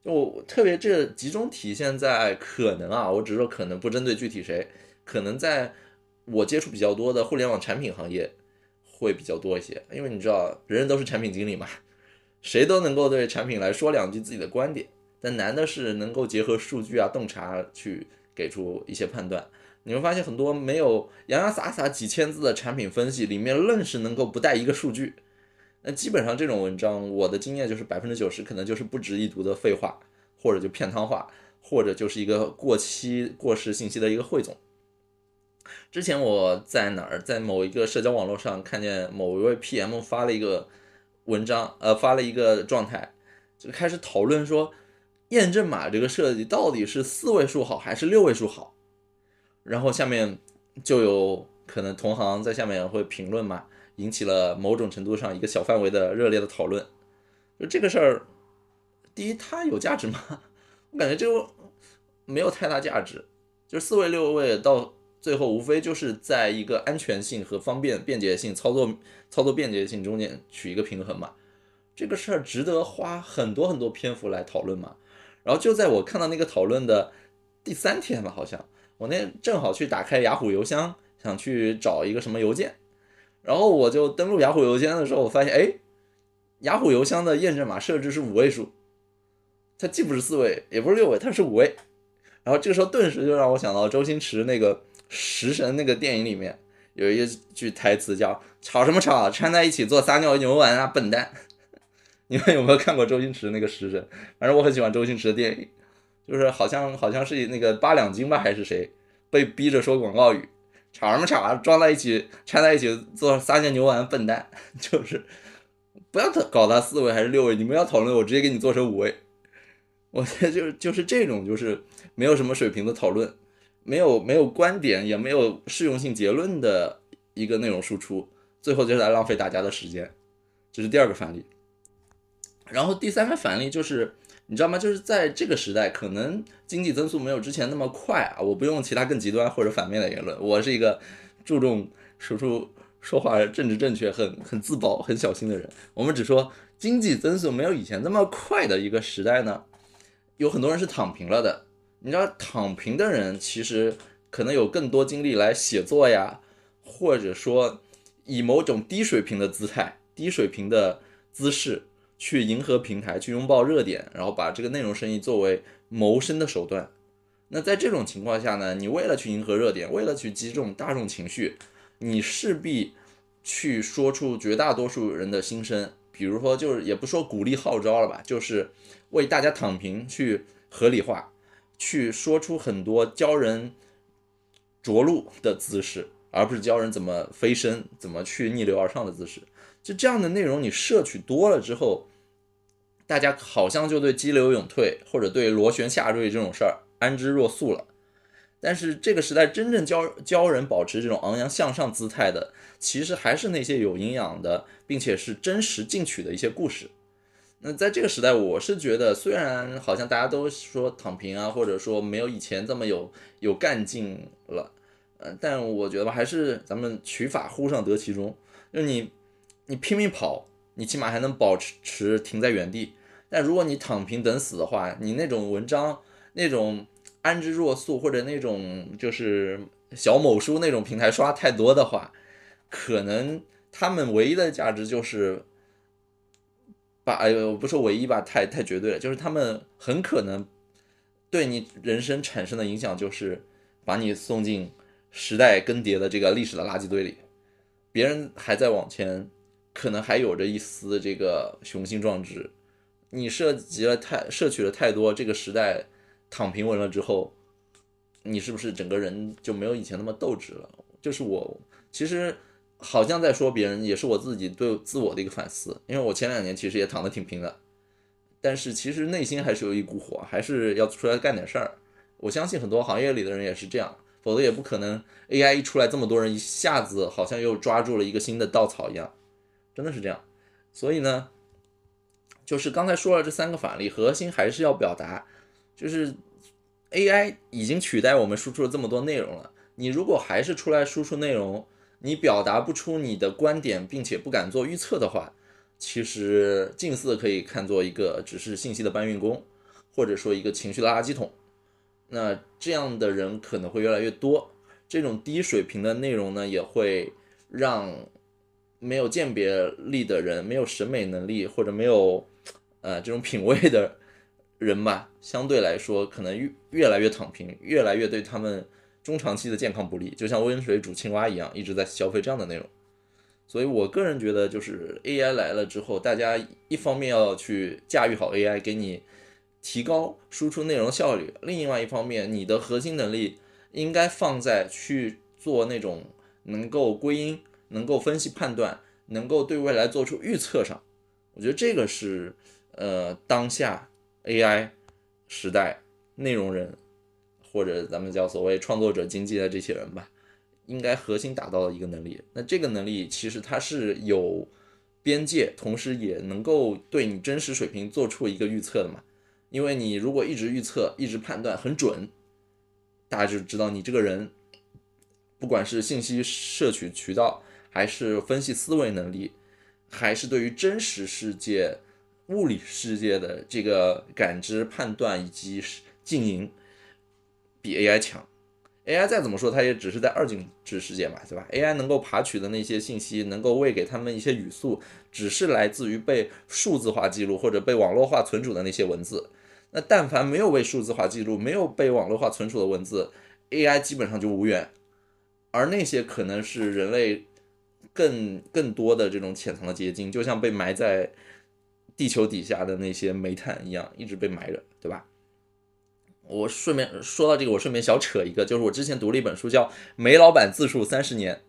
A: 就特别这集中体现在可能啊，我只是说可能不针对具体谁，可能在我接触比较多的互联网产品行业会比较多一些，因为你知道人人都是产品经理嘛，谁都能够对产品来说两句自己的观点。但难的是能够结合数据啊、洞察去给出一些判断。你会发现很多没有洋洋洒洒几千字的产品分析，里面愣是能够不带一个数据。那基本上这种文章，我的经验就是百分之九十可能就是不值一读的废话，或者就片汤话，或者就是一个过期、过时信息的一个汇总。之前我在哪儿，在某一个社交网络上看见某一位 PM 发了一个文章，呃，发了一个状态，就开始讨论说。验证码这个设计到底是四位数好还是六位数好？然后下面就有可能同行在下面会评论嘛，引起了某种程度上一个小范围的热烈的讨论。就这个事儿，第一它有价值吗？我感觉就没有太大价值。就是四位六位到最后无非就是在一个安全性和方便便捷性操作操作便捷性中间取一个平衡嘛。这个事儿值得花很多很多篇幅来讨论吗？然后就在我看到那个讨论的第三天吧，好像我那正好去打开雅虎邮箱，想去找一个什么邮件，然后我就登录雅虎邮件的时候，我发现，哎，雅虎邮箱的验证码设置是五位数，它既不是四位，也不是六位，它是五位。然后这个时候顿时就让我想到周星驰那个《食神》那个电影里面有一句台词叫“吵什么吵，掺在一起做撒尿牛丸啊，笨蛋”。你们有没有看过周星驰那个食神？反正我很喜欢周星驰的电影，就是好像好像是那个八两金吧，还是谁被逼着说广告语，吵什么吵啊，装在一起掺在一起做撒尿牛丸，笨蛋，就是不要搞他四位还是六位，你们要讨论我直接给你做成五位。我觉得就是就是这种就是没有什么水平的讨论，没有没有观点也没有适用性结论的一个内容输出，最后就是在浪费大家的时间，这是第二个反例。然后第三个反例就是，你知道吗？就是在这个时代，可能经济增速没有之前那么快啊。我不用其他更极端或者反面的言论，我是一个注重说出说话政治正确、很很自保、很小心的人。我们只说经济增速没有以前那么快的一个时代呢，有很多人是躺平了的。你知道，躺平的人其实可能有更多精力来写作呀，或者说以某种低水平的姿态、低水平的姿势去迎合平台，去拥抱热点，然后把这个内容生意作为谋生的手段。那在这种情况下呢，你为了去迎合热点，为了去击中大众情绪，你势必去说出绝大多数人的心声。比如说，就是也不说鼓励号召了吧，就是为大家躺平去合理化，去说出很多教人着陆的姿势，而不是教人怎么飞升、怎么去逆流而上的姿势。就这样的内容，你摄取多了之后，大家好像就对激流勇退或者对螺旋下坠这种事儿安之若素了。但是这个时代真正教教人保持这种昂扬向上姿态的，其实还是那些有营养的，并且是真实进取的一些故事。那在这个时代，我是觉得，虽然好像大家都说躺平啊，或者说没有以前这么有有干劲了，呃，但我觉得吧，还是咱们取法乎上得其中。就你你拼命跑，你起码还能保持停在原地。但如果你躺平等死的话，你那种文章那种。安之若素或者那种就是小某书那种平台刷太多的话，可能他们唯一的价值就是把哎呦，不说唯一吧，太太绝对了，就是他们很可能对你人生产生的影响就是把你送进时代更迭的这个历史的垃圾堆里。别人还在往前，可能还有着一丝这个雄心壮志，你涉及了太摄取了太多这个时代。躺平稳了之后，你是不是整个人就没有以前那么斗志了？就是我其实好像在说别人，也是我自己对自我的一个反思。因为我前两年其实也躺得挺平的，但是其实内心还是有一股火，还是要出来干点事儿。我相信很多行业里的人也是这样，否则也不可能 AI 一出来，这么多人一下子好像又抓住了一个新的稻草一样，真的是这样。所以呢，就是刚才说了这三个反例，核心还是要表达。就是 AI 已经取代我们输出了这么多内容了，你如果还是出来输出内容，你表达不出你的观点，并且不敢做预测的话，其实近似可以看作一个只是信息的搬运工，或者说一个情绪的垃圾桶。那这样的人可能会越来越多，这种低水平的内容呢，也会让没有鉴别力的人、没有审美能力或者没有呃这种品味的。人吧，相对来说可能越越来越躺平，越来越对他们中长期的健康不利，就像温水煮青蛙一样，一直在消费这样的内容。所以我个人觉得，就是 AI 来了之后，大家一方面要去驾驭好 AI，给你提高输出内容效率；另外一方面，你的核心能力应该放在去做那种能够归因、能够分析判断、能够对未来做出预测上。我觉得这个是呃当下。AI 时代内容人，或者咱们叫所谓创作者经济的这些人吧，应该核心达到的一个能力。那这个能力其实它是有边界，同时也能够对你真实水平做出一个预测的嘛。因为你如果一直预测、一直判断很准，大家就知道你这个人，不管是信息摄取渠道，还是分析思维能力，还是对于真实世界。物理世界的这个感知、判断以及经营，比 AI 强。AI 再怎么说，它也只是在二进制世界嘛，对吧？AI 能够爬取的那些信息，能够喂给他们一些语速，只是来自于被数字化记录或者被网络化存储的那些文字。那但凡没有被数字化记录、没有被网络化存储的文字，AI 基本上就无缘。而那些可能是人类更更多的这种潜藏的结晶，就像被埋在。地球底下的那些煤炭一样，一直被埋着，对吧？我顺便说到这个，我顺便小扯一个，就是我之前读了一本书，叫《煤老板自述三十年》，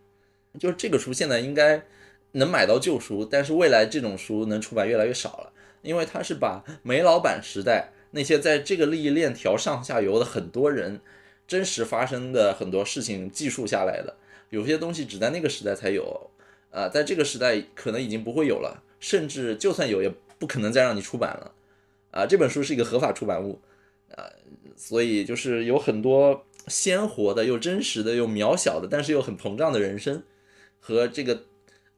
A: 就是这个书现在应该能买到旧书，但是未来这种书能出版越来越少了，因为它是把煤老板时代那些在这个利益链条上下游的很多人真实发生的很多事情记述下来的，有些东西只在那个时代才有，啊，在这个时代可能已经不会有了，甚至就算有也。不可能再让你出版了，啊，这本书是一个合法出版物，啊，所以就是有很多鲜活的、又真实的、又渺小的，但是又很膨胀的人生，和这个，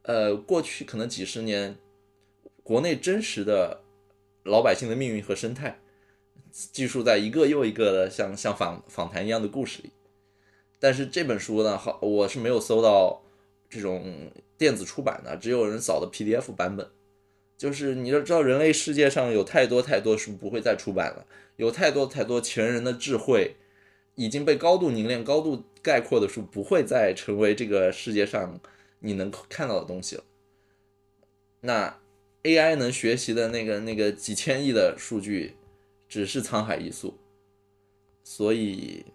A: 呃，过去可能几十年国内真实的老百姓的命运和生态，记述在一个又一个的像像访访谈一样的故事里。但是这本书呢，好，我是没有搜到这种电子出版的，只有人扫的 PDF 版本。就是你要知道，人类世界上有太多太多书不会再出版了，有太多太多前人的智慧已经被高度凝练、高度概括的书不会再成为这个世界上你能看到的东西了。那 AI 能学习的那个那个几千亿的数据，只是沧海一粟，所以。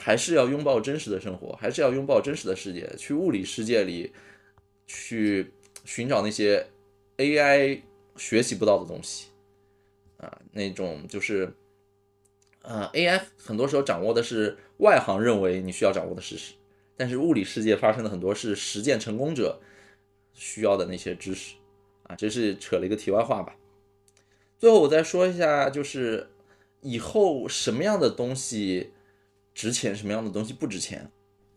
A: 还是要拥抱真实的生活，还是要拥抱真实的世界，去物理世界里去寻找那些 AI 学习不到的东西啊，那种就是啊，AI 很多时候掌握的是外行认为你需要掌握的事实，但是物理世界发生的很多是实践成功者需要的那些知识啊，这是扯了一个题外话吧。最后我再说一下，就是以后什么样的东西。值钱什么样的东西不值钱？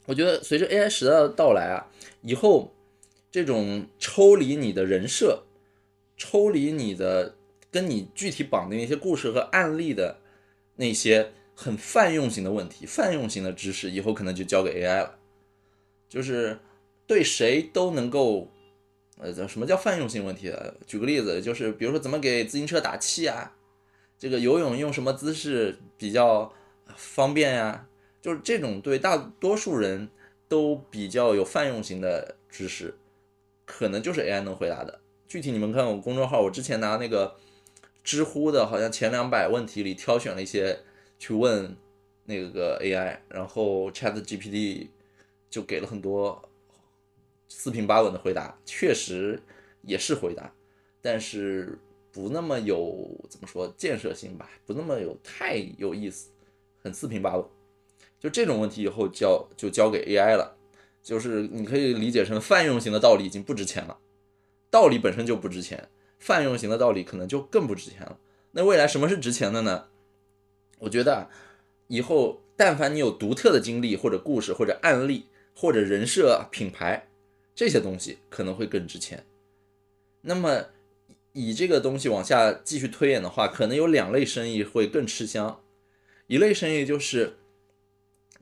A: 我觉得随着 AI 时代的到来啊，以后这种抽离你的人设、抽离你的跟你具体绑定一些故事和案例的那些很泛用型的问题、泛用型的知识，以后可能就交给 AI 了。就是对谁都能够，呃，什么叫泛用性问题啊？举个例子，就是比如说怎么给自行车打气啊，这个游泳用什么姿势比较方便呀？就是这种对大多数人都比较有泛用型的知识，可能就是 AI 能回答的。具体你们看我公众号，我之前拿那个知乎的，好像前两百问题里挑选了一些去问那个 AI，然后 ChatGPT 就给了很多四平八稳的回答，确实也是回答，但是不那么有怎么说建设性吧，不那么有太有意思，很四平八稳。就这种问题以后交就交给 AI 了，就是你可以理解成泛用型的道理已经不值钱了，道理本身就不值钱，泛用型的道理可能就更不值钱了。那未来什么是值钱的呢？我觉得以后但凡你有独特的经历或者故事或者案例或者人设品牌这些东西可能会更值钱。那么以这个东西往下继续推演的话，可能有两类生意会更吃香，一类生意就是。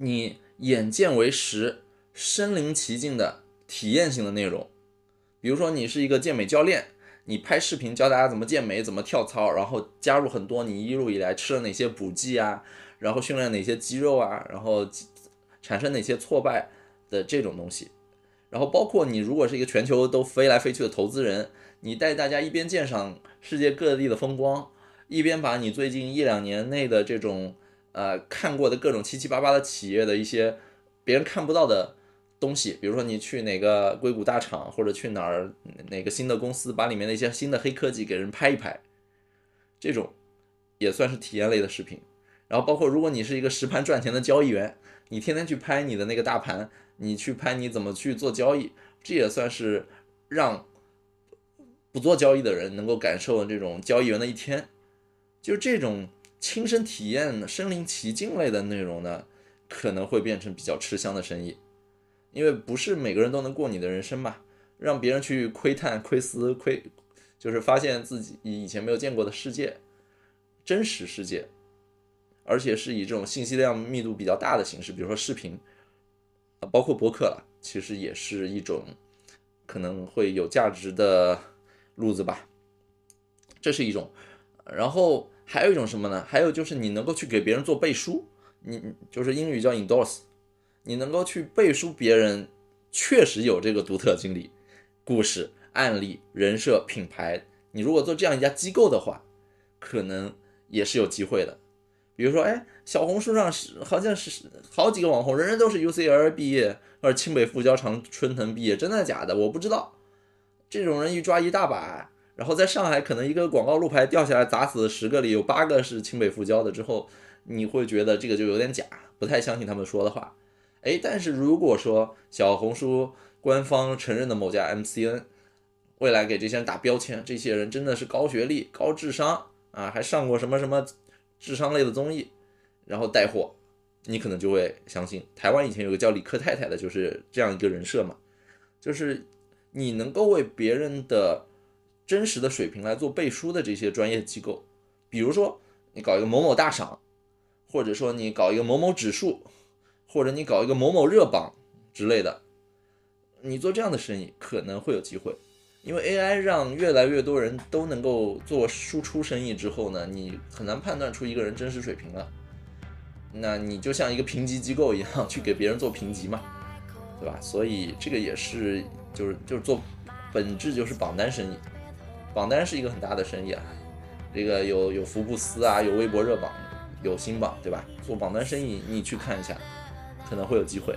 A: 你眼见为实、身临其境的体验性的内容，比如说你是一个健美教练，你拍视频教大家怎么健美、怎么跳操，然后加入很多你一路以来吃了哪些补剂啊，然后训练哪些肌肉啊，然后产生哪些挫败的这种东西，然后包括你如果是一个全球都飞来飞去的投资人，你带大家一边鉴赏世界各地的风光，一边把你最近一两年内的这种。呃，看过的各种七七八八的企业的一些别人看不到的东西，比如说你去哪个硅谷大厂，或者去哪儿哪个新的公司，把里面的一些新的黑科技给人拍一拍，这种也算是体验类的视频。然后包括如果你是一个实盘赚钱的交易员，你天天去拍你的那个大盘，你去拍你怎么去做交易，这也算是让不做交易的人能够感受这种交易员的一天，就这种。亲身体验、身临其境类的内容呢，可能会变成比较吃香的生意，因为不是每个人都能过你的人生嘛。让别人去窥探、窥思、窥，就是发现自己以前没有见过的世界，真实世界，而且是以这种信息量密度比较大的形式，比如说视频，啊，包括播客了，其实也是一种可能会有价值的路子吧。这是一种，然后。还有一种什么呢？还有就是你能够去给别人做背书，你就是英语叫 endorse，你能够去背书别人确实有这个独特经历、故事、案例、人设、品牌。你如果做这样一家机构的话，可能也是有机会的。比如说，哎，小红书上是好像是好几个网红，人人都是 UCL 毕业或者清北复交长春藤毕业，真的假的？我不知道。这种人一抓一大把。然后在上海，可能一个广告路牌掉下来砸死十个里有八个是清北复交的，之后你会觉得这个就有点假，不太相信他们说的话。哎，但是如果说小红书官方承认的某家 MCN 未来给这些人打标签，这些人真的是高学历、高智商啊，还上过什么什么智商类的综艺，然后带货，你可能就会相信。台湾以前有个叫李克太太的，就是这样一个人设嘛，就是你能够为别人的。真实的水平来做背书的这些专业机构，比如说你搞一个某某大赏，或者说你搞一个某某指数，或者你搞一个某某热榜之类的，你做这样的生意可能会有机会。因为 AI 让越来越多人都能够做输出生意之后呢，你很难判断出一个人真实水平了。那你就像一个评级机构一样去给别人做评级嘛，对吧？所以这个也是就是就是做本质就是榜单生意，榜单是一个很大的生意啊。这个有有福布斯啊，有微博热榜，有新榜，对吧？做榜单生意你去看一下，可能会有机会。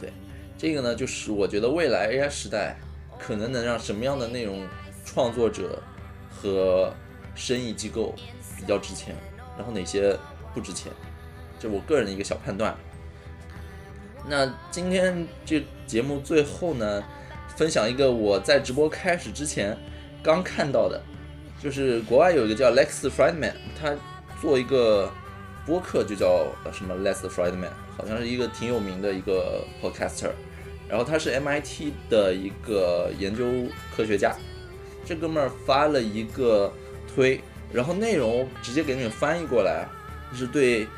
A: 对，这个呢就是我觉得未来 AI 时代。可能能让什么样的内容创作者和生意机构比较值钱，然后哪些不值钱，这我个人的一个小判断。那今天这节目最后呢，分享一个我在直播开始之前刚看到的，就是国外有一个叫 Lex Friedman，他做一个播客就叫什么 Lex Friedman，好像是一个挺有名的一个 podcaster。然后他是 MIT 的一个研究科学家，这哥们儿发了一个推，然后内容直接给你们翻译过来，就是对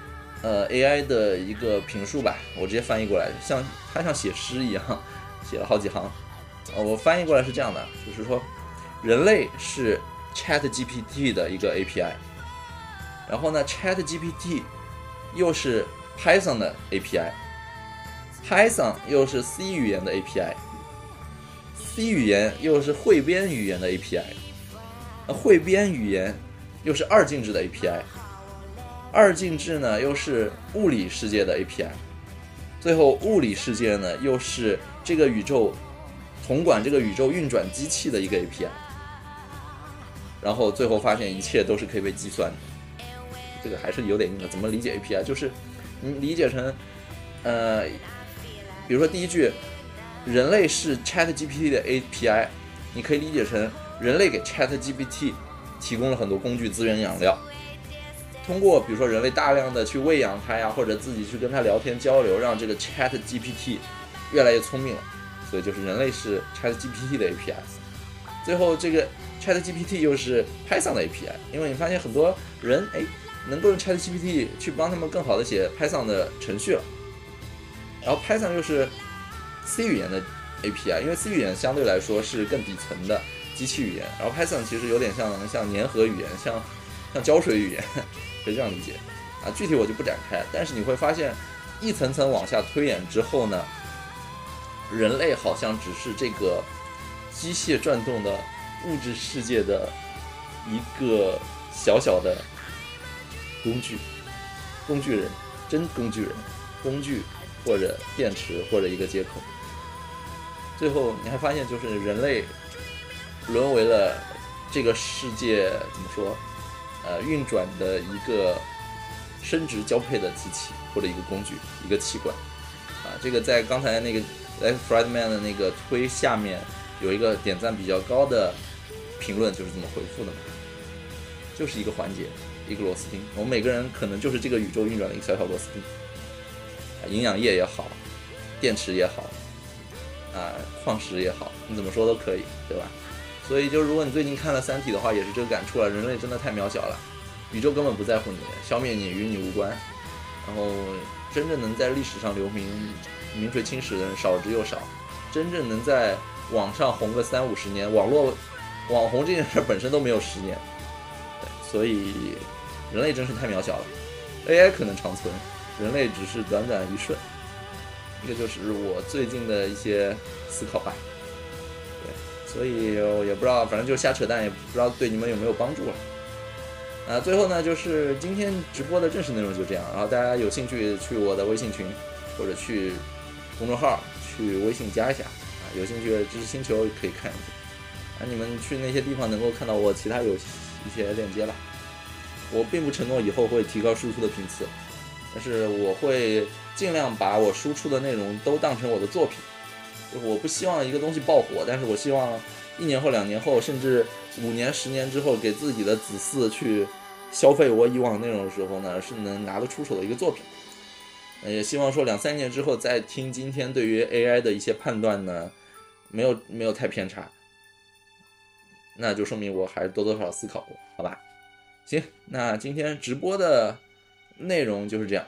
A: 呃 AI 的一个评述吧，我直接翻译过来，像他像写诗一样，写了好几行，呃，我翻译过来是这样的，就是说人类是 ChatGPT 的一个 API，然后呢 ChatGPT 又是 Python 的 API。Python 又是 C 语言的 API，C 语言又是汇编语言的 API，那汇编语言又是二进制的 API，二进制呢又是物理世界的 API，最后物理世界呢又是这个宇宙统管这个宇宙运转机器的一个 API，然后最后发现一切都是可以被计算的，这个还是有点硬的。怎么理解 API？就是你理解成，呃。比如说第一句，人类是 Chat GPT 的 API，你可以理解成人类给 Chat GPT 提供了很多工具、资源、养料。通过比如说人类大量的去喂养它呀，或者自己去跟它聊天交流，让这个 Chat GPT 越来越聪明了。所以就是人类是 Chat GPT 的 API。最后这个 Chat GPT 又是 Python 的 API，因为你发现很多人哎能够用 Chat GPT 去帮他们更好的写 Python 的程序了。然后 Python 又是 C 语言的 API，因为 C 语言相对来说是更底层的机器语言，然后 Python 其实有点像像粘合语言，像像胶水语言，可以这样理解啊。具体我就不展开，但是你会发现一层层往下推演之后呢，人类好像只是这个机械转动的物质世界的一个小小的工具，工具人，真工具人，工具。或者电池，或者一个接口，最后你还发现，就是人类沦为了这个世界怎么说？呃，运转的一个生殖交配的机器，或者一个工具，一个器官。啊，这个在刚才那个 F. Friedman 的那个推下面有一个点赞比较高的评论，就是这么回复的嘛，就是一个环节，一个螺丝钉。我们每个人可能就是这个宇宙运转的一个小小螺丝钉。啊营养液也好，电池也好，啊，矿石也好，你怎么说都可以，对吧？所以就如果你最近看了《三体》的话，也是这个感触了。人类真的太渺小了，宇宙根本不在乎你，消灭你与你无关。然后真正能在历史上留名、名垂青史的人少之又少，真正能在网上红个三五十年，网络网红这件事本身都没有十年。对，所以人类真是太渺小了，AI 可能长存。人类只是短短一瞬，这就是我最近的一些思考吧。对，所以也不知道，反正就瞎扯淡，也不知道对你们有没有帮助了。啊，最后呢，就是今天直播的正式内容就这样。然后大家有兴趣去我的微信群，或者去公众号去微信加一下啊。有兴趣的知识星球可以看一下。啊，你们去那些地方能够看到我其他有一些链接了。我并不承诺以后会提高输出的频次。但是我会尽量把我输出的内容都当成我的作品，我不希望一个东西爆火，但是我希望一年后、两年后，甚至五年、十年之后，给自己的子嗣去消费我以往内容的时候呢，是能拿得出手的一个作品。也希望说两三年之后再听今天对于 AI 的一些判断呢，没有没有太偏差，那就说明我还是多多少少思考过，好吧？行，那今天直播的内容就是这样。